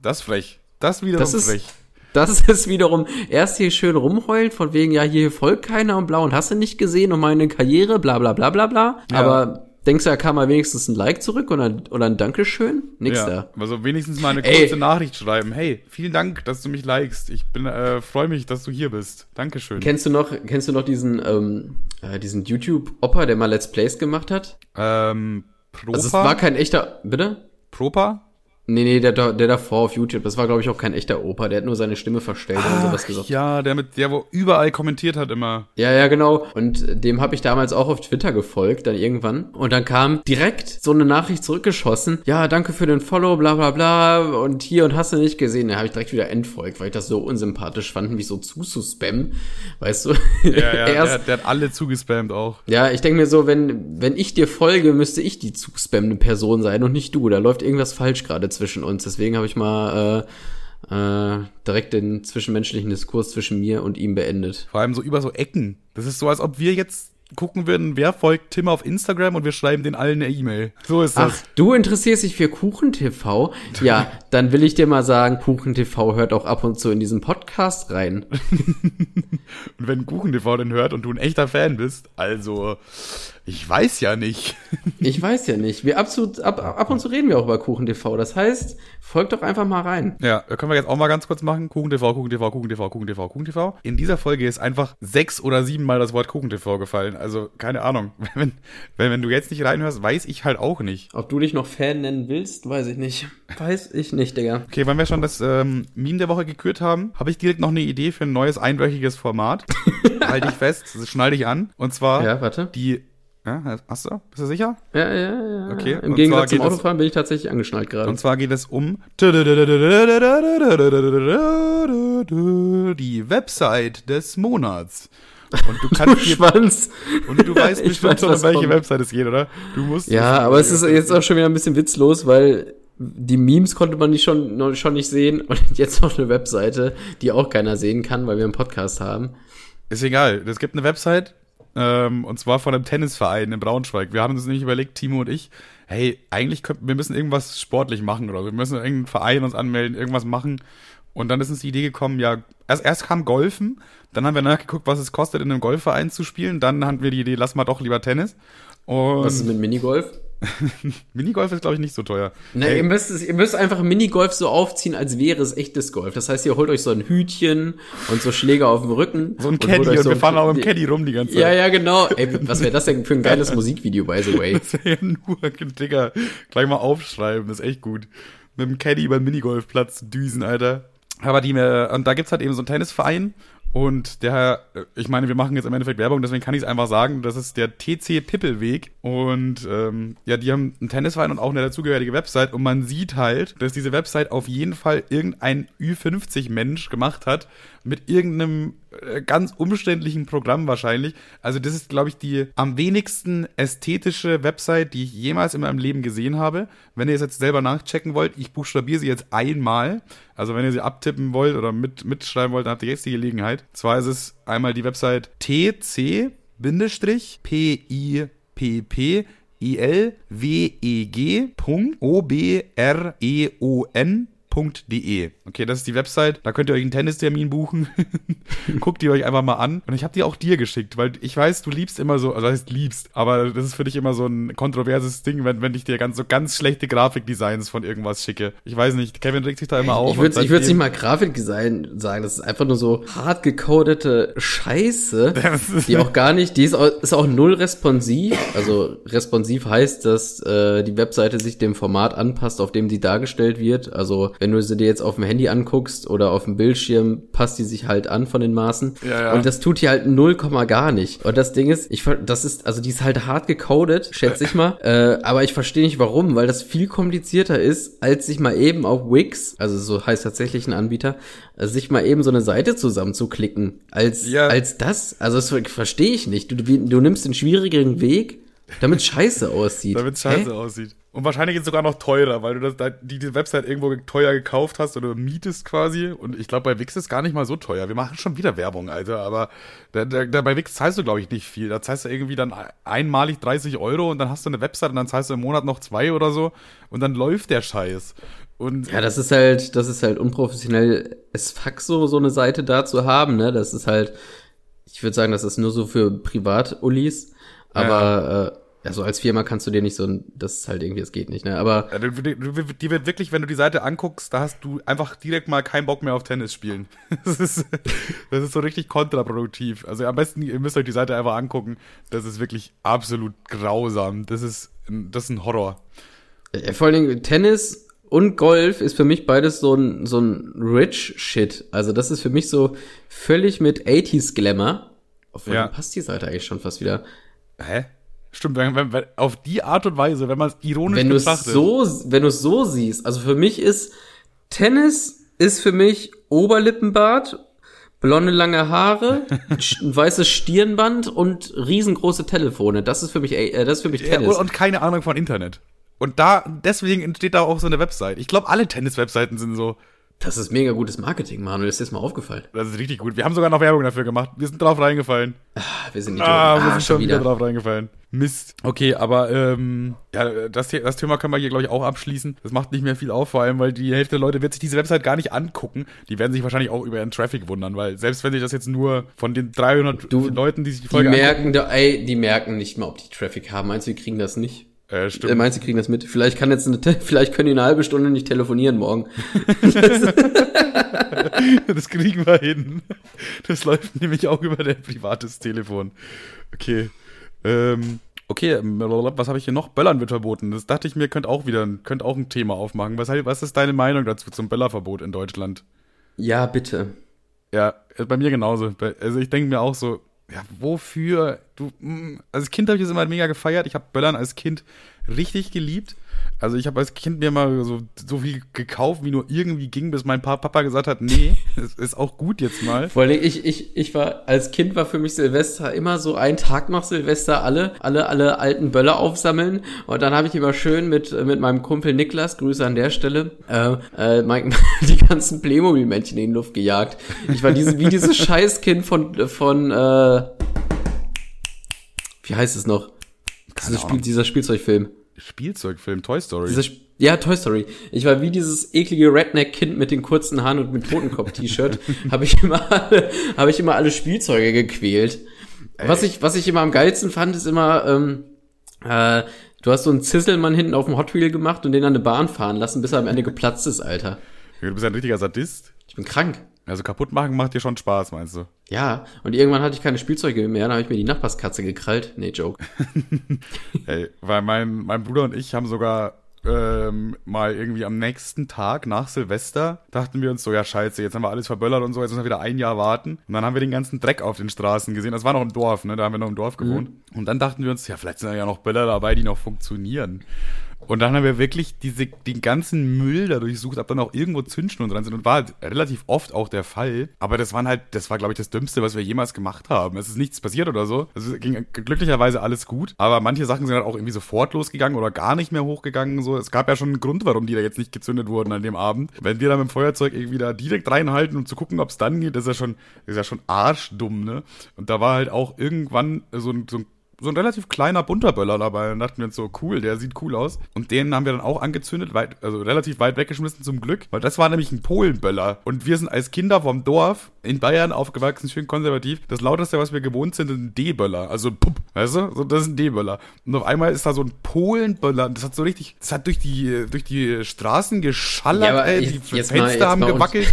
Das frech. Das wiederum Das ist- frech. Das ist wiederum erst hier schön rumheulen, von wegen, ja, hier folgt keiner und blau und hast du nicht gesehen und meine Karriere, bla bla bla bla bla. Ja. Aber Denkst du, da kam mal wenigstens ein Like zurück oder, oder ein Dankeschön? Nix ja, da. Also wenigstens mal eine Ey. kurze Nachricht schreiben. Hey, vielen Dank, dass du mich likest. Ich bin äh, freue mich, dass du hier bist. Dankeschön. Kennst du noch, kennst du noch diesen, ähm, äh, diesen YouTube-Opper, der mal Let's Plays gemacht hat? ähm, Propa? Also es war kein echter, bitte? Propa? Nee, nee, der, der davor auf YouTube, das war, glaube ich, auch kein echter Opa, der hat nur seine Stimme verstellt und sowas gesagt. ja, der mit der wo überall kommentiert hat immer. Ja, ja, genau. Und dem habe ich damals auch auf Twitter gefolgt, dann irgendwann. Und dann kam direkt so eine Nachricht zurückgeschossen. Ja, danke für den Follow, bla bla bla. Und hier und hast du nicht gesehen. Da habe ich direkt wieder entfolgt, weil ich das so unsympathisch fand, mich so zuzuspammen. Weißt du? Ja, ja, Erst, der, der hat alle zugespammt auch. ja, ich denke mir so, wenn, wenn ich dir folge, müsste ich die zuspammende Person sein und nicht du. Da läuft irgendwas falsch gerade zwischen uns. Deswegen habe ich mal äh, äh, direkt den zwischenmenschlichen Diskurs zwischen mir und ihm beendet. Vor allem so über so Ecken. Das ist so, als ob wir jetzt gucken würden, wer folgt Tim auf Instagram und wir schreiben den allen eine E-Mail. So ist Ach, das. du interessierst dich für KuchenTV? Ja, dann will ich dir mal sagen, KuchenTV hört auch ab und zu in diesen Podcast rein. Und wenn KuchenTV den hört und du ein echter Fan bist, also, ich weiß ja nicht. Ich weiß ja nicht. Wir ab, zu, ab, ab und zu reden wir auch über KuchenTV. Das heißt, folgt doch einfach mal rein. Ja, da können wir jetzt auch mal ganz kurz machen. KuchenTV, KuchenTV, KuchenTV, KuchenTV, KuchenTV. In dieser Folge ist einfach sechs oder sieben Mal das Wort KuchenTV gefallen. Also, keine Ahnung. Wenn, wenn, wenn du jetzt nicht reinhörst, weiß ich halt auch nicht. Ob du dich noch Fan nennen willst, weiß ich nicht. Weiß ich nicht, Digga. Okay, wenn wir schon das ähm, Meme der Woche gekürt haben, habe ich direkt noch eine Idee für ein neues einwöchiges Format. halt dich fest, schnall dich an. Und zwar Ja, warte. die. Ja, hast du? Bist du sicher? Ja, ja, ja. Okay, Im und Gegensatz zum geht es- Autofahren bin ich tatsächlich angeschnallt gerade. Und zwar geht es um die Website des Monats. Und du Du kannst dir, Schwanz. und du weißt bestimmt weiß, schon, um welche kommt. Website es geht, oder? Du musst. Ja, aber es ist jetzt auch schon wieder ein bisschen witzlos, weil die Memes konnte man nicht schon, noch, schon nicht sehen und jetzt noch eine Webseite, die auch keiner sehen kann, weil wir einen Podcast haben. Ist egal. Es gibt eine Website, ähm, und zwar von einem Tennisverein in Braunschweig. Wir haben uns nämlich überlegt, Timo und ich, hey, eigentlich könnten wir müssen irgendwas sportlich machen oder. Wir müssen irgendeinen Verein uns anmelden, irgendwas machen. Und dann ist uns die Idee gekommen, ja, erst, erst kam Golfen, dann haben wir nachgeguckt, was es kostet, in einem Golfverein zu spielen. Dann hatten wir die Idee, lass mal doch lieber Tennis. Und Was ist mit Minigolf? Minigolf ist, glaube ich, nicht so teuer. Na, ihr, müsst es, ihr müsst einfach Minigolf so aufziehen, als wäre es echtes Golf. Das heißt, ihr holt euch so ein Hütchen und so Schläger auf dem Rücken. so ein Caddy und so wir fahren auch im Caddy rum die ganze Zeit. Ja, ja, genau. Ey, was wäre das denn für ein geiles Musikvideo, by the way? Das wäre ja nur, Digga, gleich mal aufschreiben, das ist echt gut. Mit dem Caddy über den Minigolfplatz düsen, Alter. Aber die, äh, und da gibt's halt eben so einen Tennisverein und der, äh, ich meine, wir machen jetzt im Endeffekt Werbung, deswegen kann ich es einfach sagen, das ist der TC Pippelweg und ähm, ja, die haben einen Tennisverein und auch eine dazugehörige Website. Und man sieht halt, dass diese Website auf jeden Fall irgendein Ü50-Mensch gemacht hat mit irgendeinem ganz umständlichen Programm wahrscheinlich. Also das ist, glaube ich, die am wenigsten ästhetische Website, die ich jemals in meinem Leben gesehen habe. Wenn ihr es jetzt selber nachchecken wollt, ich buchstabiere sie jetzt einmal. Also wenn ihr sie abtippen wollt oder mit, mitschreiben wollt, dann habt ihr jetzt die Gelegenheit. Zwar ist es einmal die Website tc-pipp ilweg.obreon.de. Okay, das ist die Website. Da könnt ihr euch einen Tennistermin buchen. Guckt die euch einfach mal an. Und ich habe die auch dir geschickt, weil ich weiß, du liebst immer so, also das heißt liebst, aber das ist für dich immer so ein kontroverses Ding, wenn, wenn ich dir ganz so ganz schlechte Grafikdesigns von irgendwas schicke. Ich weiß nicht, Kevin regt sich da immer auf. Ich würde seitdem- nicht mal Grafikdesign sagen, das ist einfach nur so hart gecodete Scheiße, die auch gar nicht, die ist auch, ist auch null responsiv. Also responsiv heißt, dass äh, die Webseite sich dem Format anpasst, auf dem sie dargestellt wird. Also wenn du sie dir jetzt auf dem Handy anguckst oder auf dem Bildschirm, passt die sich halt an von den Maßen. Ja, ja. Und das tut hier halt null Komma gar nicht. Und das Ding ist, ich das ist, also die ist halt hart gecodet, schätze ich mal. Äh, aber ich verstehe nicht warum, weil das viel komplizierter ist, als sich mal eben auf Wix, also so heißt tatsächlich ein Anbieter, äh, sich mal eben so eine Seite zusammenzuklicken. Als, Ja. als das, also das ver- verstehe ich nicht. Du, du, nimmst den schwierigeren Weg, damit scheiße aussieht. Damit es scheiße Hä? aussieht. Und wahrscheinlich ist es sogar noch teurer, weil du das, da- die, die Website irgendwo teuer gekauft hast oder mietest quasi. Und ich glaube, bei Wix ist es gar nicht mal so teuer. Wir machen schon wieder Werbung, Alter. Aber da, da, da bei Wix zahlst du, glaube ich, nicht viel. Da zahlst du irgendwie dann einmalig 30 Euro und dann hast du eine Website und dann zahlst du im Monat noch zwei oder so. Und dann läuft der Scheiß. Und Ja, das ist halt, das ist halt unprofessionell es fuck so, so eine Seite da zu haben, ne? Das ist halt, ich würde sagen, das ist nur so für Privat-Ullis. Aber Also als Firma kannst du dir nicht so ein, das ist halt irgendwie, das geht nicht, ne? Aber Ja, Die wird wirklich, wenn du die Seite anguckst, da hast du einfach direkt mal keinen Bock mehr auf Tennis spielen. Das ist, das ist so richtig kontraproduktiv. Also am besten, ihr müsst euch die Seite einfach angucken. Das ist wirklich absolut grausam. Das ist, ein- das ist ein Horror. äh, vor allen Dingen Tennis und Golf ist für mich beides so ein, so ein rich Shit. Also das ist für mich so völlig mit 80s Glamour. Obwohl, Ja. passt die Seite eigentlich schon fast wieder. Hä? Stimmt, wenn, wenn, auf die Art und Weise, wenn man es ironisch wenn betrachtet. so, wenn du es so siehst, also für mich ist Tennis ist für mich Oberlippenbart, blonde lange Haare, ein weißes Stirnband und riesengroße Telefone. Das ist für mich, äh, das ist für mich Ja, Tennis. und, und keine Ahnung von Internet. Und da, deswegen entsteht da auch so eine Website. Ich glaube, alle Tennis-Webseiten sind so. das ist mega gutes Marketing, Manuel. Ist dir das mal aufgefallen? Das ist richtig gut. Wir haben sogar noch Werbung dafür gemacht. Wir sind drauf reingefallen. Ah, wir sind Idioten. Ah, wir Ah, sind schon wieder. drauf reingefallen. Mist. Okay, aber ähm, ja, das, das Thema können wir hier, glaube ich, auch abschließen. Das macht nicht mehr viel auf, vor allem, weil die Hälfte der Leute wird sich diese Website gar nicht angucken. Die werden sich wahrscheinlich auch über ihren Traffic wundern, weil selbst wenn sich das jetzt nur von den 300 Du, Leuten, die sich die Die Folge merken, da, ey, die merken nicht mal, ob die Traffic haben. Meinst du, wir kriegen das nicht? äh, Äh, stimmt. meinst du, kriegen das mit? Vielleicht kann jetzt eine, vielleicht können die eine halbe Stunde nicht telefonieren morgen. das kriegen wir hin. Das läuft nämlich auch über dein privates Telefon. Okay. Ähm, okay, ähm, was habe ich hier noch? Böllern wird verboten. Das dachte ich mir, könnte auch wieder könnte auch ein Thema aufmachen. Was, was ist deine Meinung dazu zum Böllerverbot in Deutschland? Ja, bitte. Ja, bei mir genauso. Also ich denke mir auch so, ja, wofür? Du, mm, als Kind habe ich es immer mega gefeiert. Ich habe Böllern als Kind richtig geliebt. Also ich habe als Kind mir mal so, so viel gekauft, wie nur irgendwie ging, bis mein Pa- Papa gesagt hat, nee, es ist auch gut jetzt mal. Vor allem, ich, ich, ich war, als Kind war für mich Silvester immer so ein Tag nach Silvester alle, alle, alle alten Böller aufsammeln. Und dann habe ich immer schön mit, mit meinem Kumpel Niklas, Grüße an der Stelle, äh, äh, mein, die ganzen Playmobil-Männchen in die Luft gejagt. Ich war diese, wie dieses Scheißkind von, von, äh, wie heißt es noch? Dieses Spiel, dieser Spielzeugfilm. Spielzeugfilm, Toy Story. Dieser Sp ja, Toy Story. Ich war wie dieses eklige Redneck-Kind mit den kurzen Haaren und mit Totenkopf-T-Shirt. habe ich immer alle, habe ich immer alle Spielzeuge gequält. Was ich, was ich immer am geilsten fand, ist immer, ähm, äh, du hast so einen Zisselmann hinten auf dem Hot Wheel gemacht und den an eine Bahn fahren lassen, bis er am Ende geplatzt ist, Alter. du bist ein richtiger Sadist. Ich bin krank. Also kaputt machen macht dir schon Spaß, meinst du? Ja, und irgendwann hatte ich keine Spielzeuge mehr, dann habe ich mir die Nachbarskatze gekrallt. Nee, Joke. Ey, weil mein, mein Bruder und ich haben sogar ähm, mal irgendwie am nächsten Tag nach Silvester dachten wir uns so, ja scheiße, jetzt haben wir alles verböllert und so, jetzt müssen wir wieder ein Jahr warten. Und dann haben wir den ganzen Dreck auf den Straßen gesehen. Das war noch im Dorf, ne? Da haben wir noch im Dorf gewohnt. Und dann dachten wir uns, ja, vielleicht sind da ja noch Böller dabei, die noch funktionieren. Und dann haben wir wirklich diese, den ganzen Müll da durchsucht, ob dann auch irgendwo Zündschnur dran sind. Und war halt relativ oft auch der Fall. Aber das waren halt, das war, glaube ich, das Dümmste, was wir jemals gemacht haben. Es ist nichts passiert oder so. Es ging glücklicherweise alles gut. Aber manche Sachen sind halt auch irgendwie sofort losgegangen oder gar nicht mehr hochgegangen. So, es gab ja schon einen Grund, warum die da jetzt nicht gezündet wurden an dem Abend. Wenn wir da mit dem Feuerzeug irgendwie da direkt reinhalten, um zu gucken, ob es dann geht, ist ja schon, ist ja schon arschdumm, ne? Und da war halt auch irgendwann so ein, so ein so ein relativ kleiner bunter Böller dabei. Und dachten wir uns so, cool, der sieht cool aus. Und den haben wir dann auch angezündet, weit, also relativ weit weggeschmissen zum Glück, weil das war nämlich ein Polenböller. Und wir sind als Kinder vom Dorf in Bayern aufgewachsen, schön konservativ. Das lauteste, was wir gewohnt sind, ist ein D-Böller. Also Pup, weißt du? So, das ist ein D-Böller. Und auf einmal ist da so ein Polenböller. Und das hat so richtig, das hat durch die, durch die Straßen geschallert, Ja, ey. Die Fenster mal- haben gewackelt.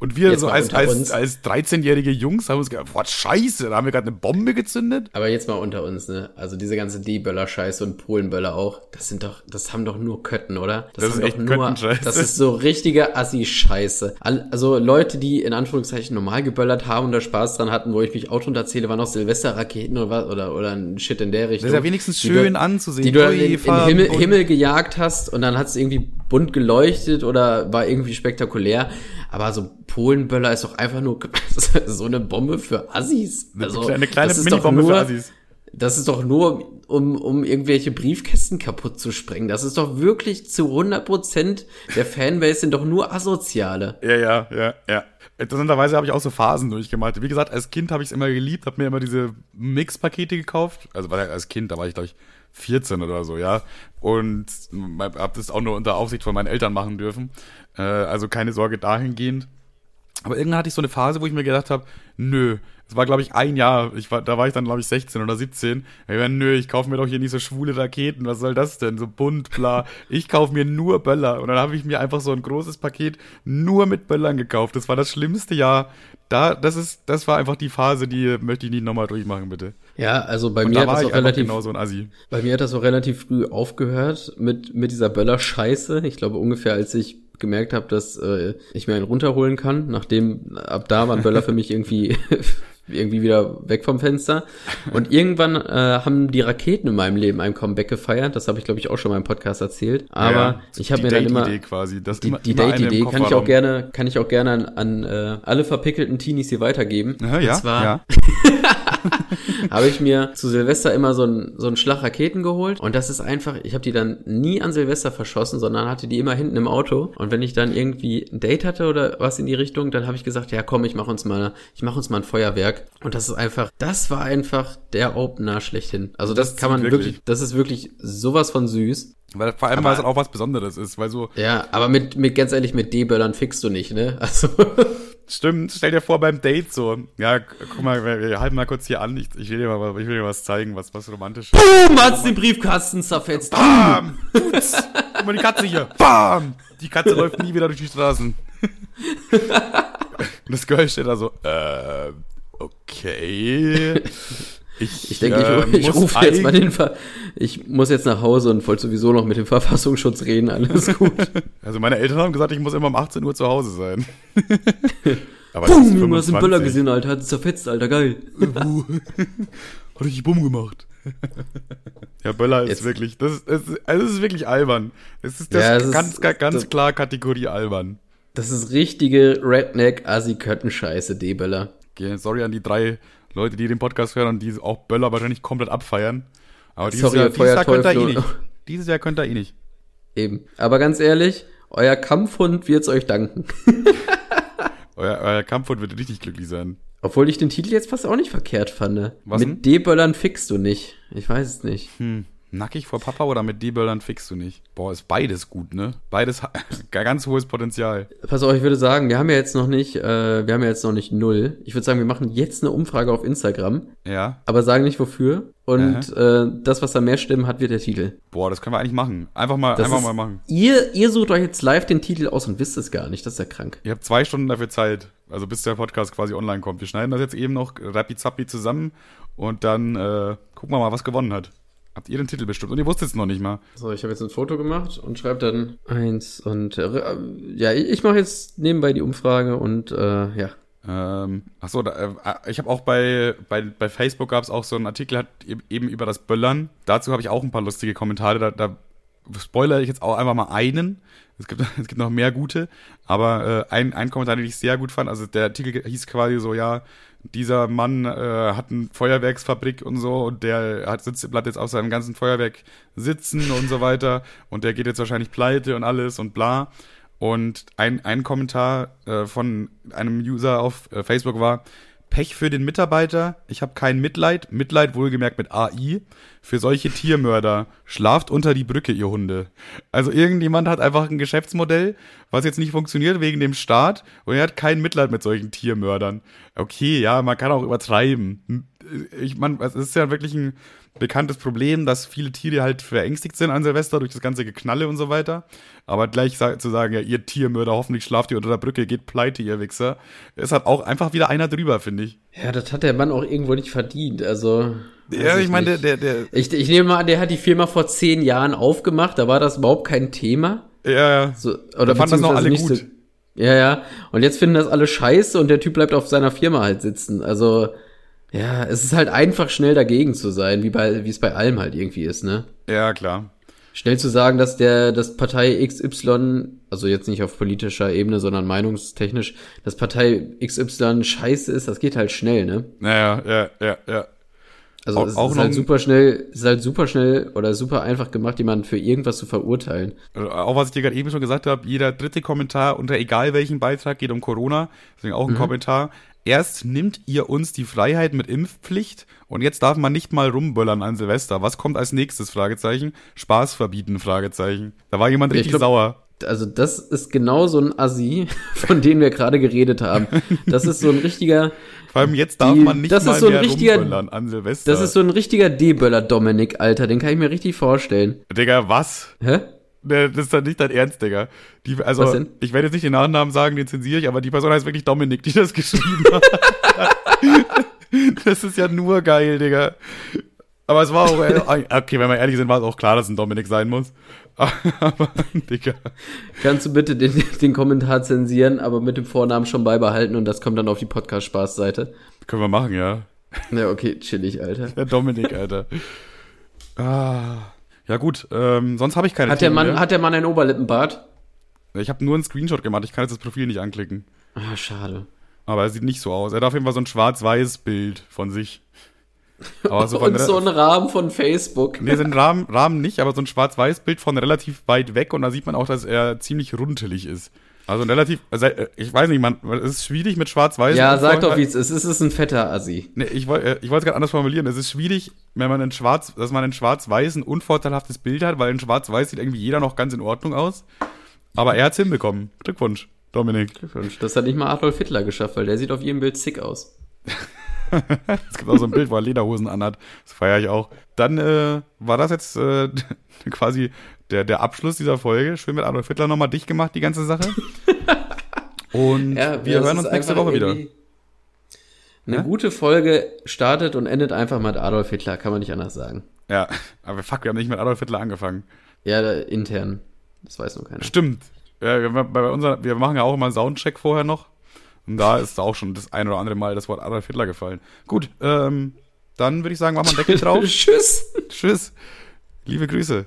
Und wir so als, als, als 13-jährige Jungs haben uns gedacht, boah, scheiße, da haben wir gerade eine Bombe gezündet. Aber jetzt mal unter uns, ne? Also diese ganze D-Böller-Scheiße und Polenböller auch, das sind doch, das haben doch nur Kötten, oder? Das haben ist echt doch nur, das ist so richtige Assi-Scheiße. Also Leute, die in Anführungszeichen normal geböllert haben und da Spaß dran hatten, wo ich mich auch drunter erzähle, waren auch Silvesterraketen oder was, oder, oder ein Shit in der Richtung. Das ist ja wenigstens schön du, anzusehen. Die du in, in Himmel. Himmel gejagt hast und dann hat es irgendwie bunt geleuchtet oder war irgendwie spektakulär. Aber so Polenböller ist doch einfach nur so eine Bombe für Assis. Also, eine kleine das doch Minibombe für Assis. Das ist doch nur, um, um irgendwelche Briefkästen kaputt zu sprengen. Das ist doch wirklich zu 100% der Fanbase sind doch nur Asoziale. Ja, ja, ja, ja. Interessanterweise habe ich auch so Phasen durchgemacht. Wie gesagt, als Kind habe ich es immer geliebt, habe mir immer diese Mix-Pakete gekauft. Also als Kind, da war ich glaube ich 14 oder so, ja. Und habe das auch nur unter Aufsicht von meinen Eltern machen dürfen. Äh, also keine Sorge dahingehend. Aber irgendwann hatte ich so eine Phase, wo ich mir gedacht habe, nö, das war, glaube ich, ein Jahr. Ich war, da war ich dann, glaube ich, 16 oder 17. Ich war, nö, ich kaufe mir doch hier nicht so schwule Raketen. Was soll das denn? So bunt, bla. Ich kaufe mir nur Böller. Und dann habe ich mir einfach so ein großes Paket nur mit Böllern gekauft. Das war das schlimmste Jahr. Da, das ist, das war einfach die Phase, die möchte ich nicht nochmal durchmachen, bitte. Ja, also bei Und mir da hat war das auch relativ, genau so ein Assi. bei mir hat das auch relativ früh aufgehört mit, mit dieser Böller-Scheiße. Ich glaube ungefähr, als ich gemerkt habe, dass äh, ich mir einen runterholen kann. Nachdem, ab da waren Böller für mich irgendwie irgendwie wieder weg vom Fenster. Und irgendwann äh, haben die Raketen in meinem Leben ein Comeback gefeiert. Das habe ich, glaube ich, auch schon mal im Podcast erzählt. Aber Ja, ich habe mir dann immer Date-Idee quasi. Das die, immer- die Date-Idee kann ich auch gerne, kann ich auch gerne an, an äh, alle verpickelten Teenies hier weitergeben. Ja, ja, Und zwar ja. habe ich mir zu Silvester immer so einen so einen Schlag Raketen geholt und das ist einfach, ich habe die dann nie an Silvester verschossen, sondern hatte die immer hinten im Auto und wenn ich dann irgendwie ein Date hatte oder was in die Richtung, dann habe ich gesagt, ja komm, ich mach uns mal, ich mach uns mal ein Feuerwerk und das ist einfach, das war einfach der Opener schlechthin. Also das, Das kann man wirklich. wirklich. das ist wirklich sowas von süß. Weil, vor allem, weil es auch was Besonderes ist, weil so, Ja, aber mit, mit ganz ehrlich, mit D-Böllern fickst du nicht, ne? Also stimmt, stell dir vor beim Date so, ja, guck mal, wir, wir halten mal kurz hier an, ich, ich will dir mal, ich will dir was zeigen, was, was romantisch ist. Boom, hat's den Briefkasten zerfetzt. Bam! Guck mal die Katze hier. Bam! Die Katze läuft nie wieder durch die Straßen. Und das Girl steht da so, äh, okay. Ich, Ich denke, äh, ich, rufe jetzt mal den Ver Ich muss jetzt nach Hause und wollte sowieso noch mit dem Verfassungsschutz reden, alles gut. Also meine Eltern haben gesagt, ich muss immer um 18 Uhr zu Hause sein. Aber ist Boom, Junge, hast du den 25. Böller gesehen, Alter, hat zerfetzt, Alter, geil. Hat richtig Bumm gemacht. ja, Böller ist Jetzt- wirklich, das ist, es ist, also es ist wirklich albern. Es ist das Ja, es ist- ganz, ganz, ganz das- klar Kategorie albern. Das ist richtige Redneck-Assi-Köttenscheiße, D-Böller. Okay, sorry an die drei Leute, die den Podcast hören und die auch Böller wahrscheinlich komplett abfeiern. Aber dieses, Sorry, Jahr, dieses Jahr könnt ihr eh nicht. Dieses Jahr könnt ihr eh nicht. Eben. Aber ganz ehrlich, euer Kampfhund wird's euch danken. Euer, euer Kampfhund wird richtig glücklich sein. Obwohl ich den Titel jetzt fast auch nicht verkehrt fand. Was Mit? D-Böllern fickst du nicht. Ich weiß es nicht. Hm. Nackig vor Papa oder mit D-Böllern fickst du nicht. Boah, ist beides gut, ne? Beides ha- ganz hohes Potenzial. Pass auf, ich würde sagen, wir haben ja jetzt noch nicht, äh, wir haben ja jetzt noch nicht null. Ich würde sagen, wir machen jetzt eine Umfrage auf Instagram, Ja. aber sagen nicht wofür. Und äh, das, was da mehr Stimmen hat, wird der Titel. Boah, das können wir eigentlich machen. Einfach mal, Das einfach ist, mal machen. Ihr, ihr sucht euch jetzt live den Titel aus und wisst es gar nicht. Das ist ja krank. Ihr habt zwei Stunden dafür Zeit. Also bis der Podcast quasi online kommt. Wir schneiden das jetzt eben noch rappi-zappi zusammen und dann äh, gucken wir mal, was gewonnen hat. Habt ihr den Titel bestimmt? Und ihr wusstet es noch nicht mal. So, ich habe jetzt ein Foto gemacht und schreibe dann eins und äh, ja, ich, mache jetzt nebenbei die Umfrage und äh, ja. Ähm, achso, da, äh, ich habe auch bei, bei, bei Facebook gab es auch so einen Artikel hat e- eben über das Böllern. Dazu habe ich auch ein paar lustige Kommentare. Da, da spoilere ich jetzt auch einfach mal einen. Es gibt, es gibt noch mehr gute, aber äh, ein, ein Kommentar, den ich sehr gut fand. Also der Artikel hieß quasi so, ja, dieser Mann äh, hat eine Feuerwerksfabrik und so und der hat sitzt, bleibt jetzt auf seinem ganzen Feuerwerk sitzen und so weiter und der geht jetzt wahrscheinlich pleite und alles und bla. Und ein, ein Kommentar äh, von einem User auf äh, Facebook war, Pech für den Mitarbeiter, ich habe kein Mitleid, Mitleid wohlgemerkt mit AI, für solche Tiermörder. Schlaft unter die Brücke, ihr Hunde. Also irgendjemand hat einfach ein Geschäftsmodell, was jetzt nicht funktioniert wegen dem Staat und er hat kein Mitleid mit solchen Tiermördern. Okay, ja, man kann auch übertreiben. Ich meine, es ist ja wirklich ein bekanntes Problem, dass viele Tiere halt verängstigt sind an Silvester durch das ganze Geknalle und so weiter. Aber gleich zu sagen, ja, ihr Tiermörder, hoffentlich schlaft ihr unter der Brücke, geht pleite, ihr Wichser, ist halt auch einfach wieder einer drüber, finde ich. Ja, das hat der Mann auch irgendwo nicht verdient. Also. Ja, ich meine, nicht. der, der, der, Ich, ich nehme mal an, der hat die Firma vor zehn Jahren aufgemacht, da war das überhaupt kein Thema. ja, ja. So, Da oder fanden das noch alle gut. So, ja, ja. Und jetzt finden das alle scheiße und der Typ bleibt auf seiner Firma halt sitzen. Also, ja, es ist halt einfach schnell dagegen zu sein, wie bei, wie es bei allem halt irgendwie ist, ne? Ja, klar. Schnell zu sagen, dass der, dass Partei XY, also jetzt nicht auf politischer Ebene, sondern meinungstechnisch, dass Partei XY scheiße ist, das geht halt schnell, ne? Naja, ja, ja, ja. Also Auch- es auch ist halt super schnell, es ist halt super schnell oder super einfach gemacht, jemanden für irgendwas zu verurteilen. Also Auch was ich dir gerade eben schon gesagt habe, jeder dritte Kommentar unter egal welchem Beitrag geht um Corona. Deswegen auch ein Mhm. Kommentar. Erst nimmt ihr uns die Freiheit mit Impfpflicht und jetzt darf man nicht mal rumböllern an Silvester. Was kommt als nächstes? Fragezeichen. Spaß verbieten? Fragezeichen. Da war jemand Ich richtig glaub- sauer. also das ist genau so ein Assi, von dem wir gerade geredet haben. Das ist so ein richtiger, Vor allem jetzt darf Die- man nicht das ist mal so ein mehr richtiger- rumböllern an Silvester. das ist so ein richtiger D-Böller Dominik, Alter. Den kann ich mir richtig vorstellen. Digga, was? Hä? Das ist doch nicht dein Ernst, Digga. Die, also, ich werde jetzt nicht den Nachnamen sagen, den zensiere ich, aber die Person heißt wirklich Dominik, die das geschrieben hat. das ist ja nur geil, Digga. Aber es war auch, äh, okay, wenn wir ehrlich sind, war es auch klar, dass es ein Dominik sein muss. Aber, Digga. Kannst du bitte den, den Kommentar zensieren, aber mit dem Vornamen schon beibehalten und das kommt dann auf die Podcast-Spaß-Seite. Können wir machen, ja. Ja, okay, chillig, Alter. Der Dominik, Alter. Ah. Ja gut, ähm, sonst habe ich keine Hat der Mann, mehr. hat der Mann einen Oberlippenbart? Ich habe nur einen Screenshot gemacht, ich kann jetzt das Profil nicht anklicken. Ah, schade. Aber er sieht nicht so aus. Er hat auf jeden Fall so ein schwarz-weiß Bild von sich. Aber so und so ein Rahmen von Facebook. Nee, sind Rahmen, Rahmen nicht, aber so ein Schwarz-Weiß-Bild von relativ weit weg und da sieht man auch, dass er ziemlich runtelig ist. Also ein relativ, also äh, ich weiß nicht, man, es ist schwierig mit Schwarz-Weiß. Ja, sag doch, wie es ist. Es ist ein fetter Assi. Nee, ich wollte ich wollte es gerade anders formulieren. Es ist schwierig, wenn man ein Schwarz, dass man ein Schwarz-Weiß ein unvorteilhaftes Bild hat, weil in Schwarz-Weiß sieht irgendwie jeder noch ganz in Ordnung aus. Aber er hat's hinbekommen. Glückwunsch, Dominik. Glückwunsch. Das hat nicht mal Adolf Hitler geschafft, weil der sieht auf jedem Bild sick aus. Es gibt auch so ein Bild, wo er Lederhosen anhat. Das feiere ich auch. Dann äh, war das jetzt äh, quasi der, der Abschluss dieser Folge. Schön mit Adolf Hitler nochmal dicht gemacht, die ganze Sache. Und wir das hören uns nächste Woche wieder. Eine Ja? gute Folge startet und endet einfach mit Adolf Hitler, kann man nicht anders sagen. Ja, aber fuck, wir haben nicht mit Adolf Hitler angefangen. Ja, intern. Das weiß noch keiner. Stimmt. Ja, wir, bei unserer, wir machen ja auch immer einen Soundcheck vorher noch. Und da ist auch schon das ein oder andere Mal das Wort Adolf Hitler gefallen. Gut, ähm, dann würde ich sagen, machen wir einen Deckel drauf. Tschüss. Tschüss. Liebe Grüße.